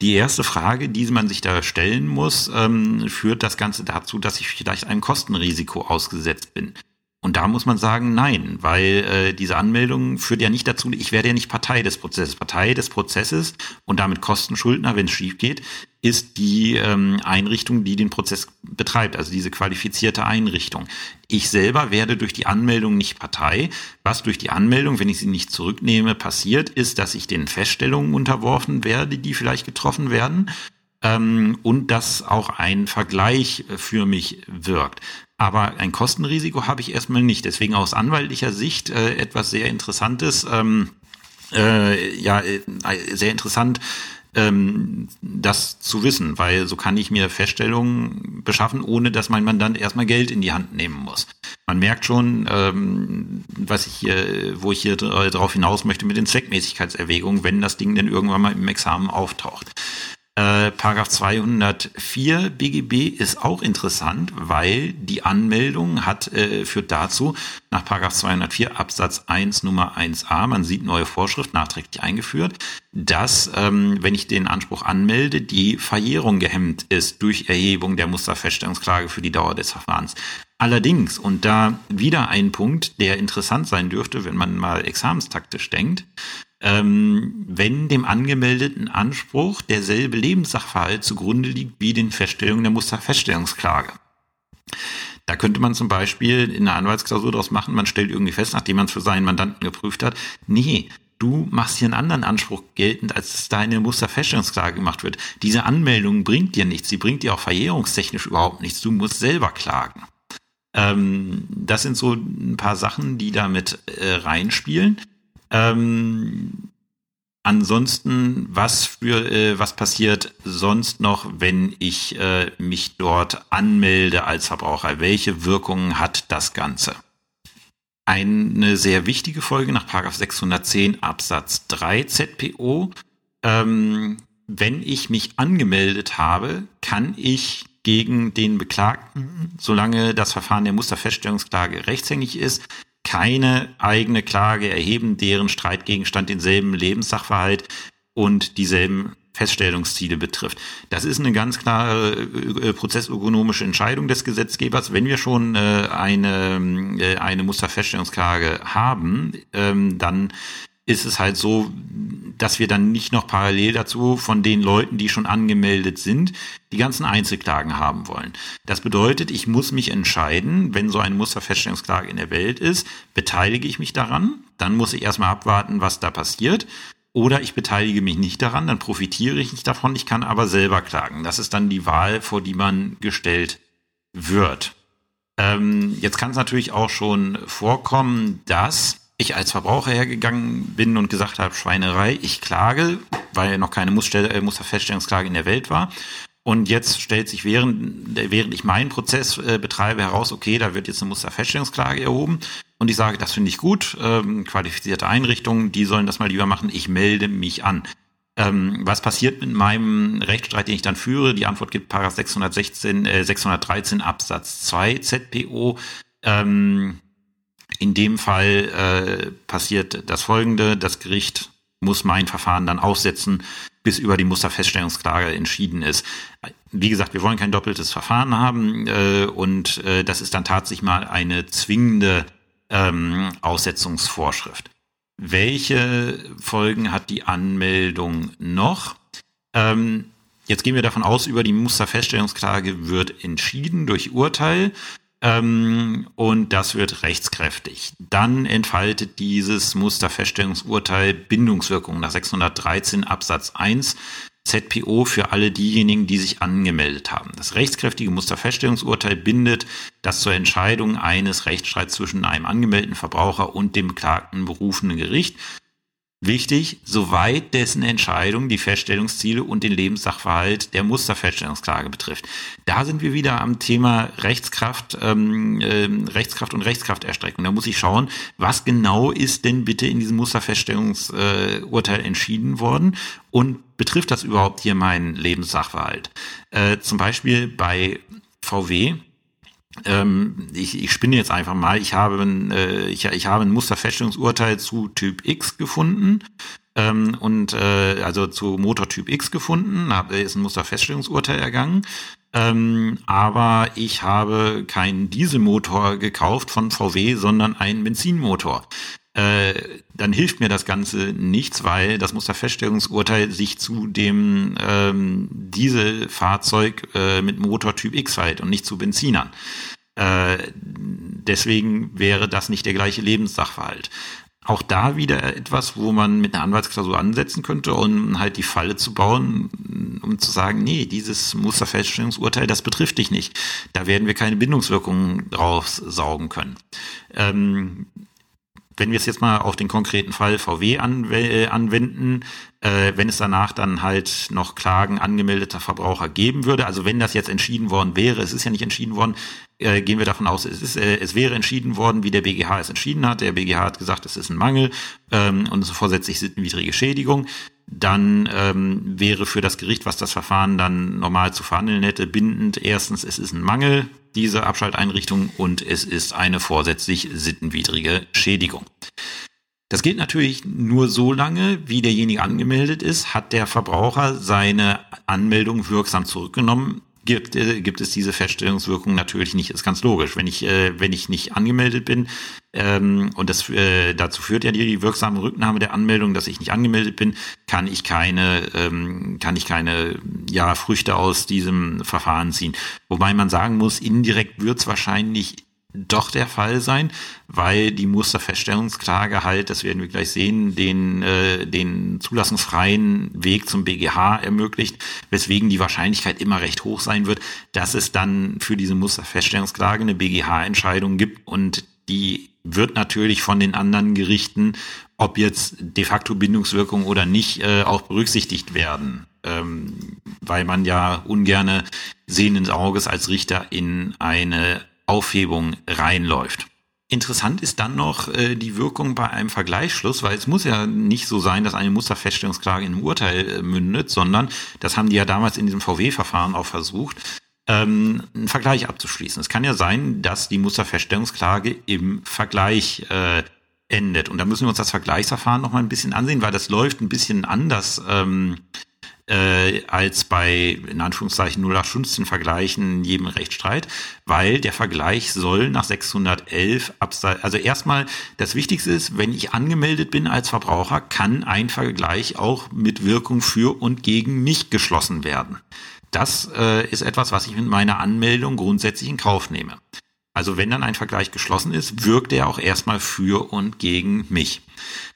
Die erste Frage, die man sich da stellen muss, ähm, führt das Ganze dazu, dass ich vielleicht einem Kostenrisiko ausgesetzt bin. Und da muss man sagen, nein, weil äh, diese Anmeldung führt ja nicht dazu, ich werde ja nicht Partei des Prozesses. Partei des Prozesses und damit Kostenschuldner, wenn es schief geht, ist die ähm, Einrichtung, die den Prozess betreibt, also diese qualifizierte Einrichtung. Ich selber werde durch die Anmeldung nicht Partei. Was durch die Anmeldung, wenn ich sie nicht zurücknehme, passiert, ist, dass ich den Feststellungen unterworfen werde, die vielleicht getroffen werden ähm, und dass auch ein Vergleich für mich wirkt. Aber ein Kostenrisiko habe ich erstmal nicht. Deswegen aus anwaltlicher Sicht äh, etwas sehr Interessantes, ähm, äh, ja, äh, sehr interessant, ähm, das zu wissen, weil so kann ich mir Feststellungen beschaffen, ohne dass mein Mandant erstmal Geld in die Hand nehmen muss. Man merkt schon, ähm, was ich hier, wo ich hier drauf hinaus möchte mit den Zweckmäßigkeitserwägungen, wenn das Ding denn irgendwann mal im Examen auftaucht. Äh, Paragraph 204 BGB ist auch interessant, weil die Anmeldung hat, äh, führt dazu, nach Paragraph 204 Absatz 1 Nummer 1a, man sieht neue Vorschrift nachträglich eingeführt, dass, ähm, wenn ich den Anspruch anmelde, die Verjährung gehemmt ist durch Erhebung der Musterfeststellungsklage für die Dauer des Verfahrens. Allerdings, und da wieder ein Punkt, der interessant sein dürfte, wenn man mal examenstaktisch denkt, ähm, wenn dem angemeldeten Anspruch derselbe Lebenssachverhalt zugrunde liegt wie den Feststellungen der Musterfeststellungsklage. Da könnte man zum Beispiel in einer Anwaltsklausur daraus machen, man stellt irgendwie fest, nachdem man es für seinen Mandanten geprüft hat, nee, du machst hier einen anderen Anspruch geltend, als es da in der Musterfeststellungsklage gemacht wird. Diese Anmeldung bringt dir nichts, sie bringt dir auch verjährungstechnisch überhaupt nichts, du musst selber klagen. Ähm, das sind so ein paar Sachen, die damit äh, reinspielen. Ähm, ansonsten, was für äh, was passiert sonst noch, wenn ich äh, mich dort anmelde als Verbraucher? Welche Wirkungen hat das Ganze? Eine sehr wichtige Folge nach 610 Absatz 3 ZPO. Ähm, wenn ich mich angemeldet habe, kann ich gegen den Beklagten, solange das Verfahren der Musterfeststellungsklage rechtshängig ist, keine eigene Klage erheben, deren Streitgegenstand denselben Lebenssachverhalt und dieselben Feststellungsziele betrifft. Das ist eine ganz klare äh, äh, prozessökonomische Entscheidung des Gesetzgebers. Wenn wir schon äh, eine, eine Musterfeststellungsklage haben, ähm, dann ist es halt so, dass wir dann nicht noch parallel dazu von den Leuten, die schon angemeldet sind, die ganzen Einzelklagen haben wollen. Das bedeutet, ich muss mich entscheiden, wenn so eine Musterfeststellungsklage in der Welt ist, beteilige ich mich daran, dann muss ich erstmal abwarten, was da passiert. Oder ich beteilige mich nicht daran, dann profitiere ich nicht davon, ich kann aber selber klagen. Das ist dann die Wahl, vor die man gestellt wird. Ähm, jetzt kann es natürlich auch schon vorkommen, dass ich als Verbraucher hergegangen bin und gesagt habe, Schweinerei, ich klage, weil noch keine äh, Musterfeststellungsklage in der Welt war. Und jetzt stellt sich während, während ich meinen Prozess äh, betreibe heraus, okay, da wird jetzt eine Musterfeststellungsklage erhoben. Und ich sage, das finde ich gut, ähm, qualifizierte Einrichtungen, die sollen das mal lieber machen, ich melde mich an. Ähm, was passiert mit meinem Rechtsstreit, den ich dann führe? Die Antwort gibt Paragraph 616, äh, 613 Absatz 2 ZPO. Ähm, in dem Fall äh, passiert das folgende, das Gericht muss mein Verfahren dann aussetzen, bis über die Musterfeststellungsklage entschieden ist. Wie gesagt, wir wollen kein doppeltes Verfahren haben äh, und äh, das ist dann tatsächlich mal eine zwingende ähm, Aussetzungsvorschrift. Welche Folgen hat die Anmeldung noch? Ähm, jetzt gehen wir davon aus, über die Musterfeststellungsklage wird entschieden durch Urteil ähm, und das wird rechtskräftig. Dann entfaltet dieses Musterfeststellungsurteil Bindungswirkung nach 613 Absatz 1 ZPO für alle diejenigen, die sich angemeldet haben. Das rechtskräftige Musterfeststellungsurteil bindet das zur Entscheidung eines Rechtsstreits zwischen einem angemeldeten Verbraucher und dem beklagten berufenen Gericht Wichtig, soweit dessen Entscheidung die Feststellungsziele und den Lebenssachverhalt der Musterfeststellungsklage betrifft. Da sind wir wieder am Thema Rechtskraft, ähm, äh, Rechtskraft und Rechtskrafterstreckung. Da muss ich schauen, was genau ist denn bitte in diesem Musterfeststellungsurteil äh, entschieden worden und betrifft das überhaupt hier meinen Lebenssachverhalt? Äh, zum Beispiel bei VW ähm, ich, ich spinne jetzt einfach mal, ich habe, ein, äh, ich, ich habe ein Musterfeststellungsurteil zu Typ X gefunden ähm, und äh, also zu Motortyp X gefunden, hab, ist ein Musterfeststellungsurteil ergangen. Ähm, aber ich habe keinen Dieselmotor gekauft von VW, sondern einen Benzinmotor. Äh, dann hilft mir das Ganze nichts, weil das Musterfeststellungsurteil sich zu dem ähm, Dieselfahrzeug äh, mit Motortyp X verhält und nicht zu Benzinern. Äh, deswegen wäre das nicht der gleiche Lebenssachverhalt. Auch da wieder etwas, wo man mit einer Anwaltsklausur ansetzen könnte, um halt die Falle zu bauen, um zu sagen, nee, dieses Musterfeststellungsurteil, das betrifft dich nicht. Da werden wir keine Bindungswirkungen drauf saugen können. Ähm, wenn wir es jetzt mal auf den konkreten Fall VW äh, anwenden, äh, wenn es danach dann halt noch Klagen angemeldeter Verbraucher geben würde, also wenn das jetzt entschieden worden wäre, es ist ja nicht entschieden worden, äh, gehen wir davon aus, es, ist, äh, es wäre entschieden worden, wie der BGH es entschieden hat. Der BGH hat gesagt, es ist ein Mangel ähm, und es vorsätzlich sittenwidrige Schädigung. Dann ähm, wäre für das Gericht, was das Verfahren dann normal zu verhandeln hätte, bindend. Erstens, es ist ein Mangel, diese Abschalteinrichtung, und es ist eine vorsätzlich sittenwidrige Schädigung. Das gilt natürlich nur so lange, wie derjenige angemeldet ist, hat der Verbraucher seine Anmeldung wirksam zurückgenommen, gibt, äh, gibt es diese Feststellungswirkung natürlich nicht. Ist ganz logisch. Wenn ich, äh, wenn ich nicht angemeldet bin, ähm, und das äh, dazu führt ja die, wirksame Rücknahme der Anmeldung, dass ich nicht angemeldet bin, kann ich keine, ähm, kann ich keine ja, Früchte aus diesem Verfahren ziehen. Wobei man sagen muss, indirekt wird es wahrscheinlich doch der Fall sein, weil die Musterfeststellungsklage halt, das werden wir gleich sehen, den, äh, den zulassungsfreien Weg zum BGH ermöglicht, weswegen die Wahrscheinlichkeit immer recht hoch sein wird, dass es dann für diese Musterfeststellungsklage eine BGH-Entscheidung gibt und die wird natürlich von den anderen Gerichten, ob jetzt de facto Bindungswirkung oder nicht, äh, auch berücksichtigt werden. Ähm, weil man ja ungerne sehenden Auges als Richter in eine Aufhebung reinläuft. Interessant ist dann noch äh, die Wirkung bei einem Vergleichsschluss, weil es muss ja nicht so sein, dass eine Musterfeststellungsklage in einem Urteil äh, mündet, sondern das haben die ja damals in diesem VW-Verfahren auch versucht, ähm, einen Vergleich abzuschließen. Es kann ja sein, dass die Musterfeststellungsklage im Vergleich äh, endet. Und da müssen wir uns das Vergleichsverfahren noch mal ein bisschen ansehen, weil das läuft ein bisschen anders ähm, äh, als bei in Anführungszeichen 0815 Vergleichen jedem Rechtsstreit, weil der Vergleich soll nach 611 Absatz, also erstmal das Wichtigste ist, wenn ich angemeldet bin als Verbraucher, kann ein Vergleich auch mit Wirkung für und gegen mich geschlossen werden. Das äh, ist etwas, was ich mit meiner Anmeldung grundsätzlich in Kauf nehme. Also wenn dann ein Vergleich geschlossen ist, wirkt er auch erstmal für und gegen mich.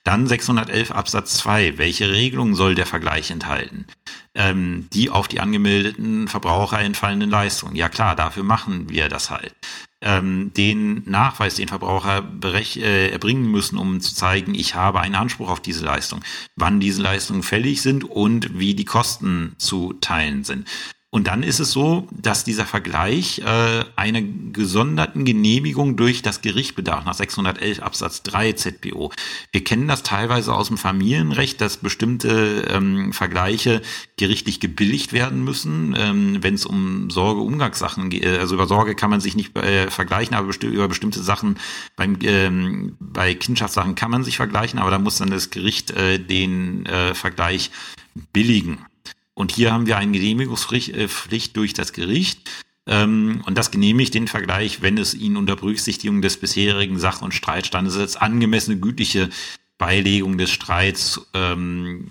Dann 611 Absatz 2. Welche Regelungen soll der Vergleich enthalten? Ähm, die auf die angemeldeten Verbraucher entfallenden Leistungen. Ja klar, dafür machen wir das halt. Ähm, den Nachweis, den Verbraucher äh, erbringen müssen, um zu zeigen, ich habe einen Anspruch auf diese Leistung, wann diese Leistungen fällig sind und wie die Kosten zu teilen sind. Und dann ist es so, dass dieser Vergleich äh, einer gesonderten Genehmigung durch das Gericht bedarf, nach 611 Absatz 3 ZPO. Wir kennen das teilweise aus dem Familienrecht, dass bestimmte ähm, Vergleiche gerichtlich gebilligt werden müssen, ähm, wenn es um Sorge-Umgangssachen geht. Also über Sorge kann man sich nicht äh, vergleichen, aber besti über bestimmte Sachen beim, ähm, bei Kindschaftssachen kann man sich vergleichen, aber da muss dann das Gericht äh, den äh, Vergleich billigen. Und hier haben wir eine Genehmigungspflicht äh, durch das Gericht. Ähm, und das genehmigt den Vergleich, wenn es ihn unter Berücksichtigung des bisherigen Sach- und Streitstandes als angemessene gütliche Beilegung des Streits ähm,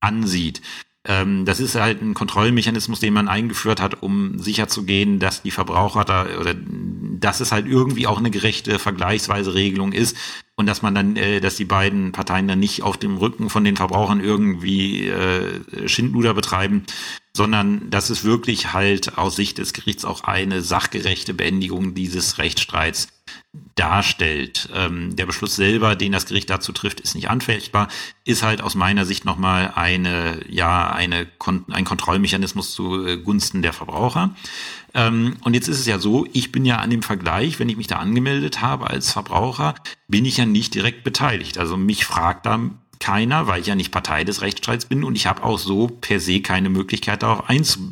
ansieht. Ähm, das ist halt ein Kontrollmechanismus, den man eingeführt hat, um sicherzugehen, dass die Verbraucher da oder dass es halt irgendwie auch eine gerechte Vergleichsweise Regelung ist und dass man dann, äh, dass die beiden Parteien dann nicht auf dem Rücken von den Verbrauchern irgendwie äh, Schindluder betreiben, sondern dass es wirklich halt aus Sicht des Gerichts auch eine sachgerechte Beendigung dieses Rechtsstreits darstellt. Ähm, der Beschluss selber, den das Gericht dazu trifft, ist nicht anfechtbar, ist halt aus meiner Sicht nochmal eine, ja, eine, ein Kontrollmechanismus zugunsten der Verbraucher. Ähm, und jetzt ist es ja so, ich bin ja an dem Vergleich, wenn ich mich da angemeldet habe als Verbraucher, bin ich ja nicht direkt beteiligt. Also mich fragt da keiner, weil ich ja nicht Partei des Rechtsstreits bin und ich habe auch so per se keine Möglichkeit darauf einzu,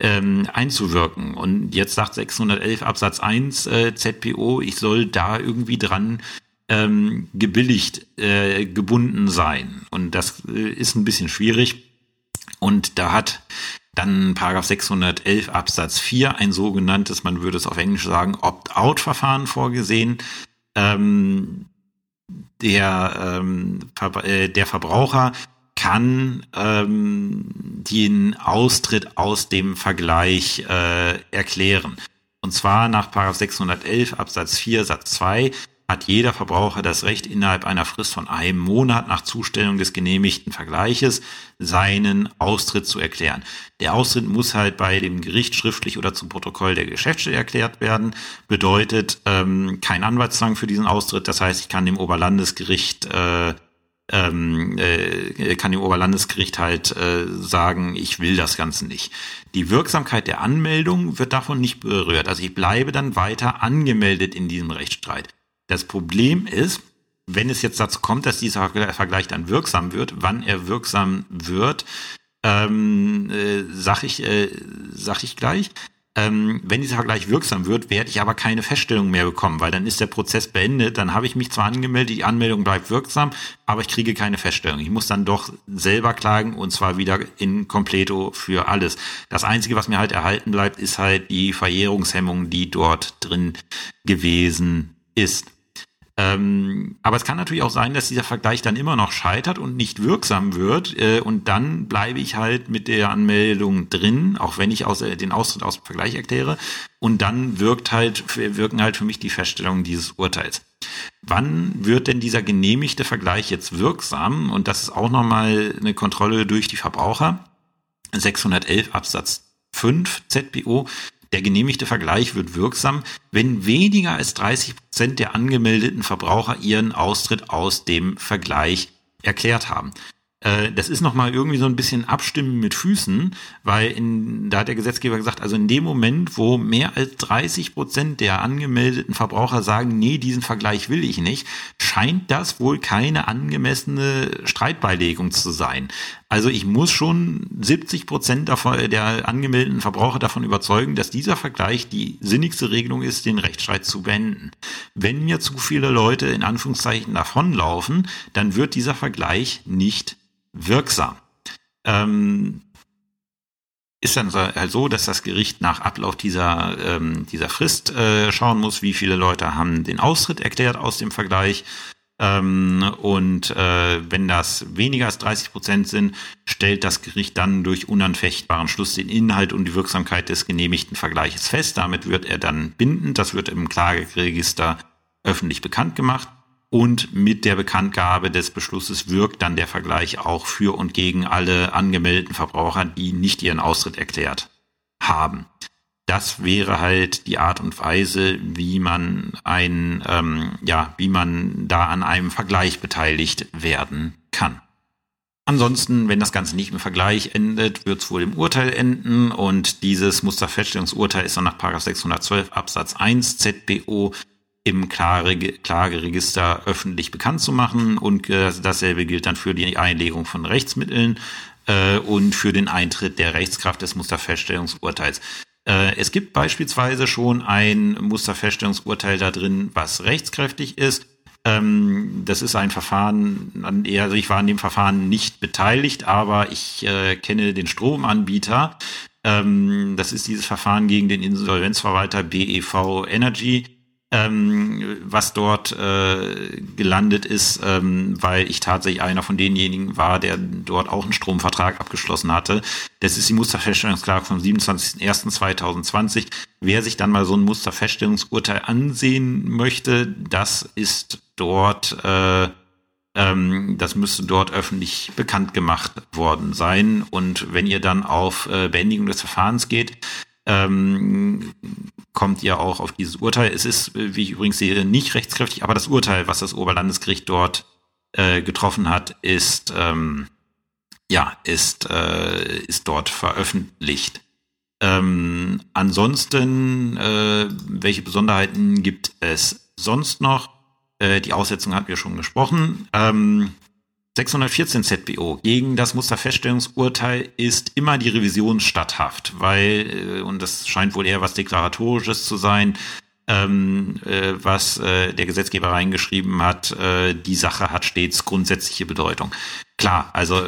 ähm, einzuwirken. Und jetzt sagt 611 Absatz 1 äh, ZPO, ich soll da irgendwie dran ähm, gebilligt, äh, gebunden sein. Und das äh, ist ein bisschen schwierig. Und da hat dann Paragraph 611 Absatz 4 ein sogenanntes, man würde es auf Englisch sagen, Opt-out-Verfahren vorgesehen. Ähm, der, ähm, Ver äh, der Verbraucher kann ähm, den Austritt aus dem Vergleich äh, erklären. Und zwar nach 611 Absatz 4 Satz 2 hat jeder Verbraucher das Recht, innerhalb einer Frist von einem Monat nach Zustellung des genehmigten Vergleiches seinen Austritt zu erklären. Der Austritt muss halt bei dem Gericht schriftlich oder zum Protokoll der Geschäftsstelle erklärt werden. Bedeutet ähm, kein Anwaltszwang für diesen Austritt. Das heißt, ich kann dem Oberlandesgericht äh, ähm, äh, kann dem Oberlandesgericht halt äh, sagen, ich will das Ganze nicht. Die Wirksamkeit der Anmeldung wird davon nicht berührt. Also ich bleibe dann weiter angemeldet in diesem Rechtsstreit. Das Problem ist, wenn es jetzt dazu kommt, dass dieser Vergleich dann wirksam wird, wann er wirksam wird, ähm, äh, sag ich, äh, sag ich gleich. Ähm, wenn dieser Vergleich wirksam wird, werde ich aber keine Feststellung mehr bekommen, weil dann ist der Prozess beendet. Dann habe ich mich zwar angemeldet, die Anmeldung bleibt wirksam, aber ich kriege keine Feststellung. Ich muss dann doch selber klagen und zwar wieder in completo für alles. Das Einzige, was mir halt erhalten bleibt, ist halt die Verjährungshemmung, die dort drin gewesen ist. Ähm, aber es kann natürlich auch sein, dass dieser Vergleich dann immer noch scheitert und nicht wirksam wird. Äh, und dann bleibe ich halt mit der Anmeldung drin, auch wenn ich aus, äh, den Austritt aus dem Vergleich erkläre. Und dann wirkt halt, wirken halt für mich die Feststellungen dieses Urteils. Wann wird denn dieser genehmigte Vergleich jetzt wirksam? Und das ist auch nochmal eine Kontrolle durch die Verbraucher. 611 Absatz 5 ZPO der genehmigte Vergleich wird wirksam, wenn weniger als 30 Prozent der angemeldeten Verbraucher ihren Austritt aus dem Vergleich erklärt haben. Äh, das ist nochmal irgendwie so ein bisschen Abstimmen mit Füßen, weil in, da hat der Gesetzgeber gesagt, also in dem Moment, wo mehr als 30 Prozent der angemeldeten Verbraucher sagen, nee, diesen Vergleich will ich nicht, scheint das wohl keine angemessene Streitbeilegung zu sein. Also ich muss schon 70 Prozent der angemeldeten Verbraucher davon überzeugen, dass dieser Vergleich die sinnigste Regelung ist, den Rechtsstreit zu beenden. Wenn mir zu viele Leute in Anführungszeichen davonlaufen, dann wird dieser Vergleich nicht wirksam. Ähm, ist dann halt so, dass das Gericht nach Ablauf dieser, ähm, dieser Frist äh, schauen muss, wie viele Leute haben den Austritt erklärt aus dem Vergleich. Ähm, und äh, wenn das weniger als 30 Prozent sind, stellt das Gericht dann durch unanfechtbaren Schluss den Inhalt und die Wirksamkeit des genehmigten Vergleiches fest. Damit wird er dann bindend. Das wird im Klageregister öffentlich bekannt gemacht. Und mit der Bekanntgabe des Beschlusses wirkt dann der Vergleich auch für und gegen alle angemeldeten Verbraucher, die nicht ihren Austritt erklärt haben. Das wäre halt die Art und Weise, wie man ein, ähm, ja, wie man da an einem Vergleich beteiligt werden kann. Ansonsten, wenn das Ganze nicht im Vergleich endet, wird es wohl im Urteil enden und dieses Musterfeststellungsurteil ist dann nach 612 Absatz 1 ZBO im Klageregister öffentlich bekannt zu machen und äh, dasselbe gilt dann für die Einlegung von Rechtsmitteln äh, und für den Eintritt der Rechtskraft des Musterfeststellungsurteils. Äh, es gibt beispielsweise schon ein Musterfeststellungsurteil da drin, was rechtskräftig ist ähm, das ist ein Verfahren, also ich war an dem Verfahren nicht beteiligt, aber ich äh, kenne den Stromanbieter. Ähm, das ist dieses Verfahren gegen den Insolvenzverwalter BEV Energy ähm, was dort äh, gelandet ist, ähm, weil ich tatsächlich einer von denjenigen war, der dort auch einen Stromvertrag abgeschlossen hatte. Das ist die Musterfeststellungsklage vom 27.01.2020. Wer sich dann mal so ein Musterfeststellungsurteil ansehen möchte, das ist dort, äh, ähm, das müsste dort öffentlich bekannt gemacht worden sein. Und wenn ihr dann auf äh, Beendigung des Verfahrens geht, ähm, kommt ihr auch auf dieses Urteil. Es ist, wie ich übrigens sehe, nicht rechtskräftig, aber das Urteil, was das Oberlandesgericht dort äh, getroffen hat, ist ähm, ja ist äh, ist dort veröffentlicht. Ähm, ansonsten, äh, welche Besonderheiten gibt es sonst noch? Äh, die Aussetzung hatten wir schon gesprochen. Ähm, 614 ZBO gegen das Musterfeststellungsurteil ist immer die Revision statthaft, weil, äh, und das scheint wohl eher was Deklaratorisches zu sein, ähm, äh, was äh, der Gesetzgeber reingeschrieben hat, äh, die Sache hat stets grundsätzliche Bedeutung. Klar, also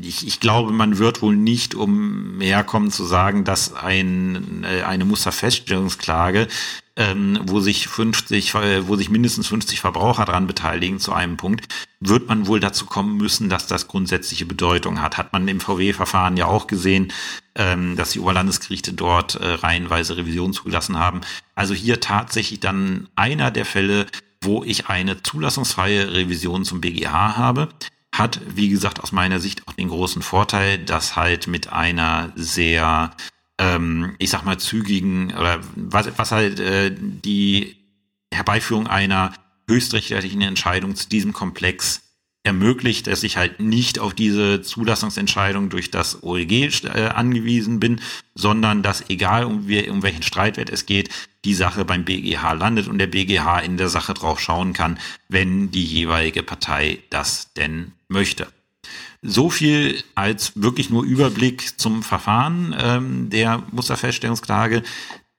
ich, ich glaube, man wird wohl nicht umherkommen zu sagen, dass ein, äh, eine Musterfeststellungsklage ähm, wo sich 50, äh, wo sich mindestens 50 Verbraucher dran beteiligen zu einem Punkt, wird man wohl dazu kommen müssen, dass das grundsätzliche Bedeutung hat. Hat man im VW-Verfahren ja auch gesehen, ähm, dass die Oberlandesgerichte dort äh, reihenweise Revision zugelassen haben. Also hier tatsächlich dann einer der Fälle, wo ich eine zulassungsfreie Revision zum BGH habe, hat, wie gesagt, aus meiner Sicht auch den großen Vorteil, dass halt mit einer sehr ähm, ich sag mal, zügigen oder was, was halt äh, die Herbeiführung einer höchstrichterlichen Entscheidung zu diesem Komplex ermöglicht, dass ich halt nicht auf diese Zulassungsentscheidung durch das OEG äh, angewiesen bin, sondern dass egal um, wie, um welchen Streitwert es geht, die Sache beim BGH landet und der BGH in der Sache drauf schauen kann, wenn die jeweilige Partei das denn möchte. So viel als wirklich nur Überblick zum Verfahren ähm, der Musterfeststellungsklage.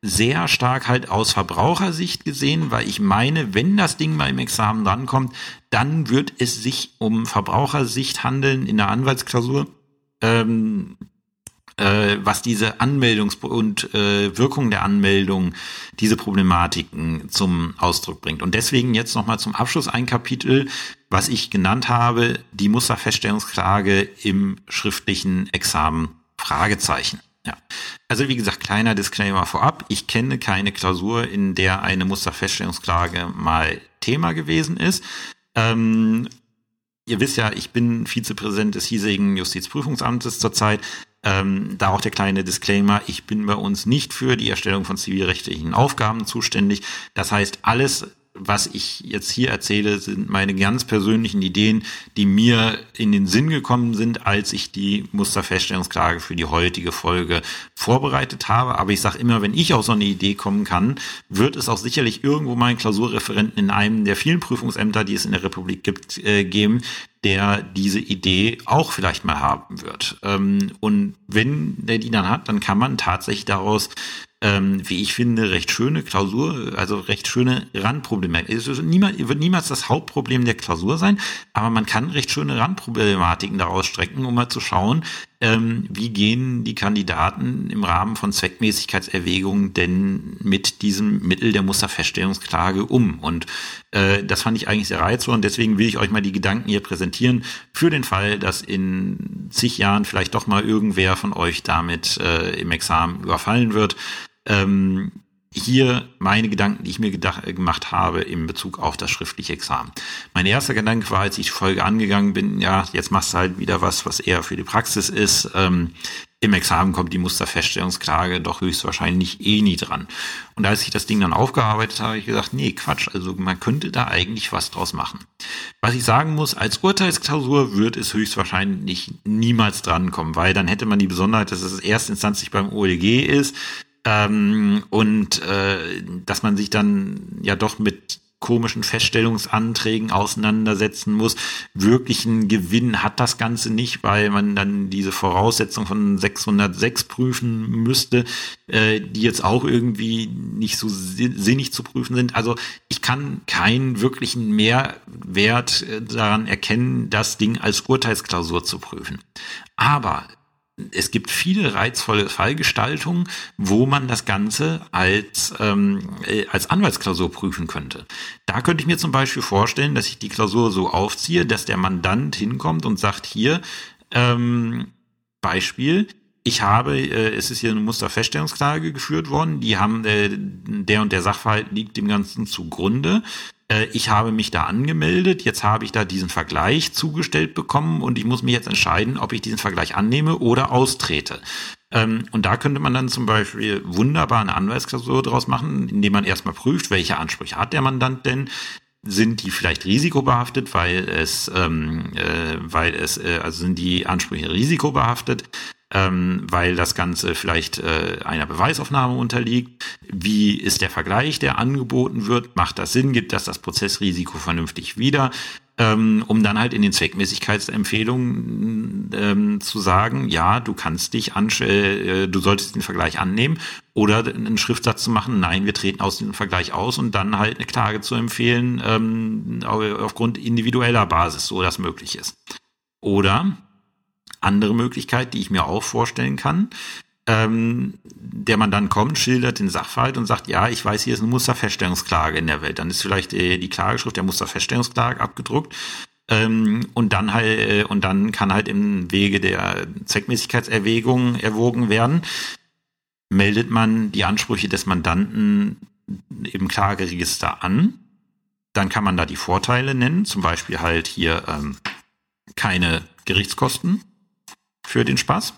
Sehr stark halt aus Verbrauchersicht gesehen, weil ich meine, wenn das Ding mal im Examen drankommt, dann wird es sich um Verbrauchersicht handeln in der Anwaltsklausur. Ähm, äh, was diese Anmeldungs- und äh, Wirkung der Anmeldung, diese Problematiken zum Ausdruck bringt. Und deswegen jetzt nochmal zum Abschluss ein Kapitel, was ich genannt habe, die Musterfeststellungsklage im schriftlichen Examen Fragezeichen. Ja. Also wie gesagt, kleiner Disclaimer vorab. Ich kenne keine Klausur, in der eine Musterfeststellungsklage mal Thema gewesen ist. Ähm, ihr wisst ja, ich bin Vizepräsident des hiesigen Justizprüfungsamtes zurzeit. Ähm, da auch der kleine Disclaimer, ich bin bei uns nicht für die Erstellung von zivilrechtlichen Aufgaben zuständig. Das heißt, alles was ich jetzt hier erzähle, sind meine ganz persönlichen Ideen, die mir in den Sinn gekommen sind, als ich die Musterfeststellungsklage für die heutige Folge vorbereitet habe. Aber ich sage immer, wenn ich auf so eine Idee kommen kann, wird es auch sicherlich irgendwo meinen Klausurreferenten in einem der vielen Prüfungsämter, die es in der Republik gibt, äh, geben, der diese Idee auch vielleicht mal haben wird. Ähm, und wenn der die dann hat, dann kann man tatsächlich daraus ähm, wie ich finde, recht schöne Klausur, also recht schöne Randprobleme. Es wird niemals, wird niemals das Hauptproblem der Klausur sein, aber man kann recht schöne Randproblematiken daraus strecken, um mal zu schauen, ähm, wie gehen die Kandidaten im Rahmen von Zweckmäßigkeitserwägungen denn mit diesem Mittel der Musterfeststellungsklage um. Und äh, das fand ich eigentlich sehr reizvoll und deswegen will ich euch mal die Gedanken hier präsentieren für den Fall, dass in zig Jahren vielleicht doch mal irgendwer von euch damit äh, im Examen überfallen wird. Ähm, hier meine Gedanken, die ich mir gedacht, gemacht habe in Bezug auf das schriftliche Examen. Mein erster Gedanke war, als ich die Folge angegangen bin, ja, jetzt machst du halt wieder was, was eher für die Praxis ist. Ähm, Im Examen kommt die Musterfeststellungsklage doch höchstwahrscheinlich eh nie dran. Und als ich das Ding dann aufgearbeitet habe, habe ich gesagt, nee, Quatsch, also man könnte da eigentlich was draus machen. Was ich sagen muss, als Urteilsklausur wird es höchstwahrscheinlich niemals drankommen, weil dann hätte man die Besonderheit, dass es erstinstanzlich beim OLG ist ähm, und äh, dass man sich dann ja doch mit komischen Feststellungsanträgen auseinandersetzen muss. Wirklichen Gewinn hat das Ganze nicht, weil man dann diese Voraussetzung von 606 prüfen müsste, äh, die jetzt auch irgendwie nicht so sinnig zu prüfen sind. Also ich kann keinen wirklichen Mehrwert äh, daran erkennen, das Ding als Urteilsklausur zu prüfen. Aber es gibt viele reizvolle Fallgestaltungen, wo man das Ganze als, ähm, äh, als Anwaltsklausur prüfen könnte. Da könnte ich mir zum Beispiel vorstellen, dass ich die Klausur so aufziehe, dass der Mandant hinkommt und sagt, hier, ähm, Beispiel, ich habe, äh, es ist hier eine Musterfeststellungsklage geführt worden, die haben, äh, der und der Sachverhalt liegt dem Ganzen zugrunde. Äh, ich habe mich da angemeldet, jetzt habe ich da diesen Vergleich zugestellt bekommen und ich muss mich jetzt entscheiden, ob ich diesen Vergleich annehme oder austrete. Ähm, und da könnte man dann zum Beispiel wunderbar eine Anwaltsklausur draus machen, indem man erstmal prüft, welche Ansprüche hat der Mandant denn, sind die vielleicht risikobehaftet, weil es, ähm, äh, weil es, äh, also sind die Ansprüche risikobehaftet, ähm, weil das Ganze vielleicht äh, einer Beweisaufnahme unterliegt. Wie ist der Vergleich, der angeboten wird? Macht das Sinn? Gibt das das Prozessrisiko vernünftig wieder? Ähm, um dann halt in den Zweckmäßigkeitsempfehlungen ähm, zu sagen, ja, du kannst dich an, äh, du solltest den Vergleich annehmen oder einen Schriftsatz zu machen, nein, wir treten aus dem Vergleich aus und dann halt eine Klage zu empfehlen ähm, aufgrund individueller Basis, so das möglich ist. Oder andere Möglichkeit, die ich mir auch vorstellen kann, ähm, der man dann kommt, schildert den Sachverhalt und sagt, ja, ich weiß, hier ist eine Musterfeststellungsklage in der Welt. Dann ist vielleicht äh, die Klageschrift der Musterfeststellungsklage abgedruckt. Ähm, und dann halt, äh, und dann kann halt im Wege der Zweckmäßigkeitserwägung erwogen werden. Meldet man die Ansprüche des Mandanten im Klageregister an, dann kann man da die Vorteile nennen, zum Beispiel halt hier ähm, keine Gerichtskosten für den Spaß.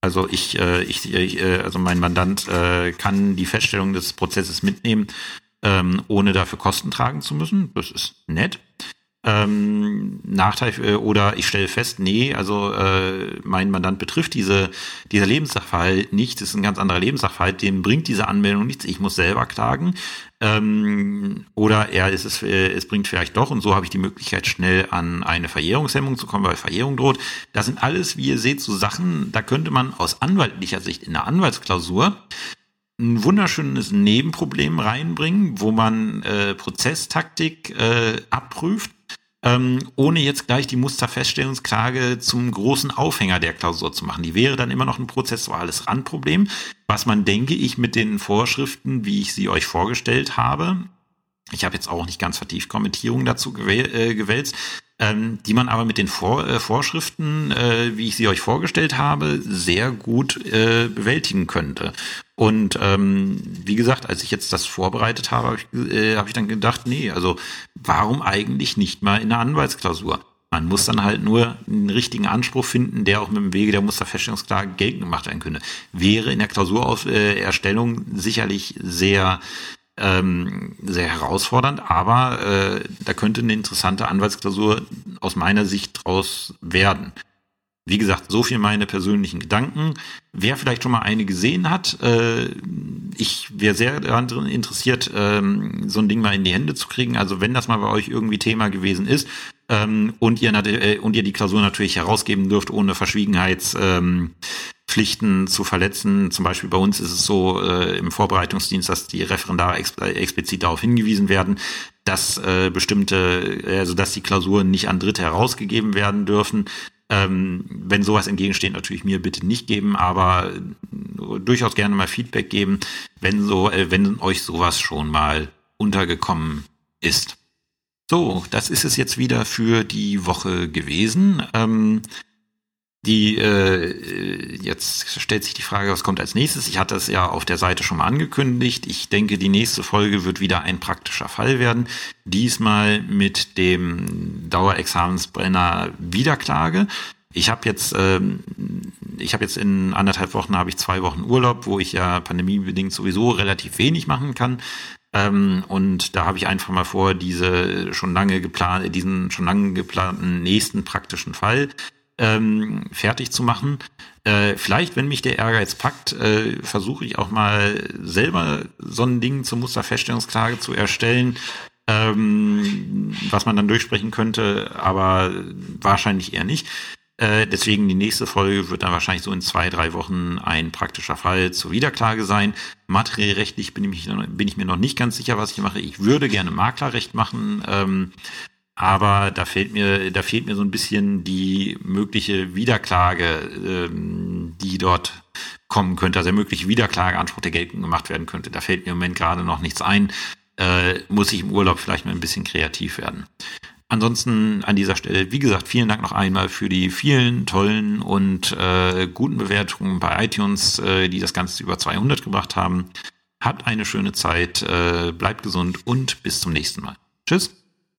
Also ich, äh, ich, ich äh, also mein Mandant äh, kann die Feststellung des Prozesses mitnehmen, ähm, ohne dafür Kosten tragen zu müssen. Das ist nett ähm, Nachteil äh, oder ich stelle fest, nee, also äh, mein Mandant betrifft diese, dieser Lebenssachverhalt nicht, das ist ein ganz anderer Lebenssachverhalt, dem bringt diese Anmeldung nichts, ich muss selber klagen. Ähm, oder er ist es, äh, es bringt vielleicht doch. Und so habe ich die Möglichkeit, schnell an eine Verjährungshemmung zu kommen, weil Verjährung droht. Das sind alles, wie ihr seht, so Sachen, da könnte man aus anwaltlicher Sicht in der Anwaltsklausur ein wunderschönes Nebenproblem reinbringen, wo man äh, Prozesstaktik äh, abprüft ähm, ohne jetzt gleich die Musterfeststellungsklage zum großen Aufhänger der Klausur zu machen. Die wäre dann immer noch ein prozessuales Randproblem, was man, denke ich, mit den Vorschriften, wie ich sie euch vorgestellt habe, ich habe jetzt auch nicht ganz vertieft Kommentierungen dazu äh, gewälzt, ähm, die man aber mit den Vor äh, Vorschriften, äh, wie ich sie euch vorgestellt habe, sehr gut äh, bewältigen könnte. Und ähm, wie gesagt, als ich jetzt das vorbereitet habe, habe ich, äh, hab ich dann gedacht, nee, also warum eigentlich nicht mal in der Anwaltsklausur? Man muss dann halt nur einen richtigen Anspruch finden, der auch mit dem Wege der Musterfeststellungsklage geltend gemacht werden könnte. Wäre in der Klausurerstellung sicherlich sehr ähm, sehr herausfordernd, aber äh, da könnte eine interessante Anwaltsklausur aus meiner Sicht draus werden. Wie gesagt, so viel meine persönlichen Gedanken. Wer vielleicht schon mal eine gesehen hat, äh, ich wäre sehr daran interessiert, ähm, so ein Ding mal in die Hände zu kriegen. Also wenn das mal bei euch irgendwie Thema gewesen ist ähm, und ihr äh, und ihr die Klausur natürlich herausgeben dürft ohne Verschwiegenheits ähm, Pflichten zu verletzen. Zum Beispiel bei uns ist es so äh, im Vorbereitungsdienst, dass die Referendare ex äh, explizit darauf hingewiesen werden, dass äh, bestimmte, also dass die Klausuren nicht an Dritte herausgegeben werden dürfen. Ähm, wenn sowas entgegensteht, natürlich mir bitte nicht geben, aber äh, durchaus gerne mal Feedback geben, wenn so, äh, wenn euch sowas schon mal untergekommen ist. So, das ist es jetzt wieder für die Woche gewesen. Ähm, die äh, jetzt stellt sich die Frage, was kommt als nächstes? Ich hatte es ja auf der Seite schon mal angekündigt. Ich denke, die nächste Folge wird wieder ein praktischer Fall werden. Diesmal mit dem Dauerexamensbrenner Wiederklage. Ich habe jetzt, ähm, ich habe jetzt in anderthalb Wochen habe ich zwei Wochen Urlaub, wo ich ja pandemiebedingt sowieso relativ wenig machen kann. Ähm, und da habe ich einfach mal vor, diese schon lange geplant, diesen schon lange geplanten nächsten praktischen Fall ähm, fertig zu machen. Äh, vielleicht, wenn mich der Ehrgeiz packt, äh, versuche ich auch mal selber so ein Ding zur Musterfeststellungsklage zu erstellen, ähm, was man dann durchsprechen könnte, aber wahrscheinlich eher nicht. Äh, deswegen die nächste Folge wird dann wahrscheinlich so in zwei, drei Wochen ein praktischer Fall zur Wiederklage sein. Materiellrechtlich bin ich, bin ich mir noch nicht ganz sicher, was ich mache. Ich würde gerne Maklerrecht machen. Ähm, aber da fehlt mir, da fehlt mir so ein bisschen die mögliche Wiederklage, ähm, die dort kommen könnte, also der mögliche Wiederklageanspruch, der geltend gemacht werden könnte. Da fällt mir im Moment gerade noch nichts ein. Äh, muss ich im Urlaub vielleicht mal ein bisschen kreativ werden. Ansonsten an dieser Stelle, wie gesagt, vielen Dank noch einmal für die vielen tollen und äh, guten Bewertungen bei iTunes, äh, die das Ganze über 200 gebracht haben. Habt eine schöne Zeit, äh, bleibt gesund und bis zum nächsten Mal. Tschüss.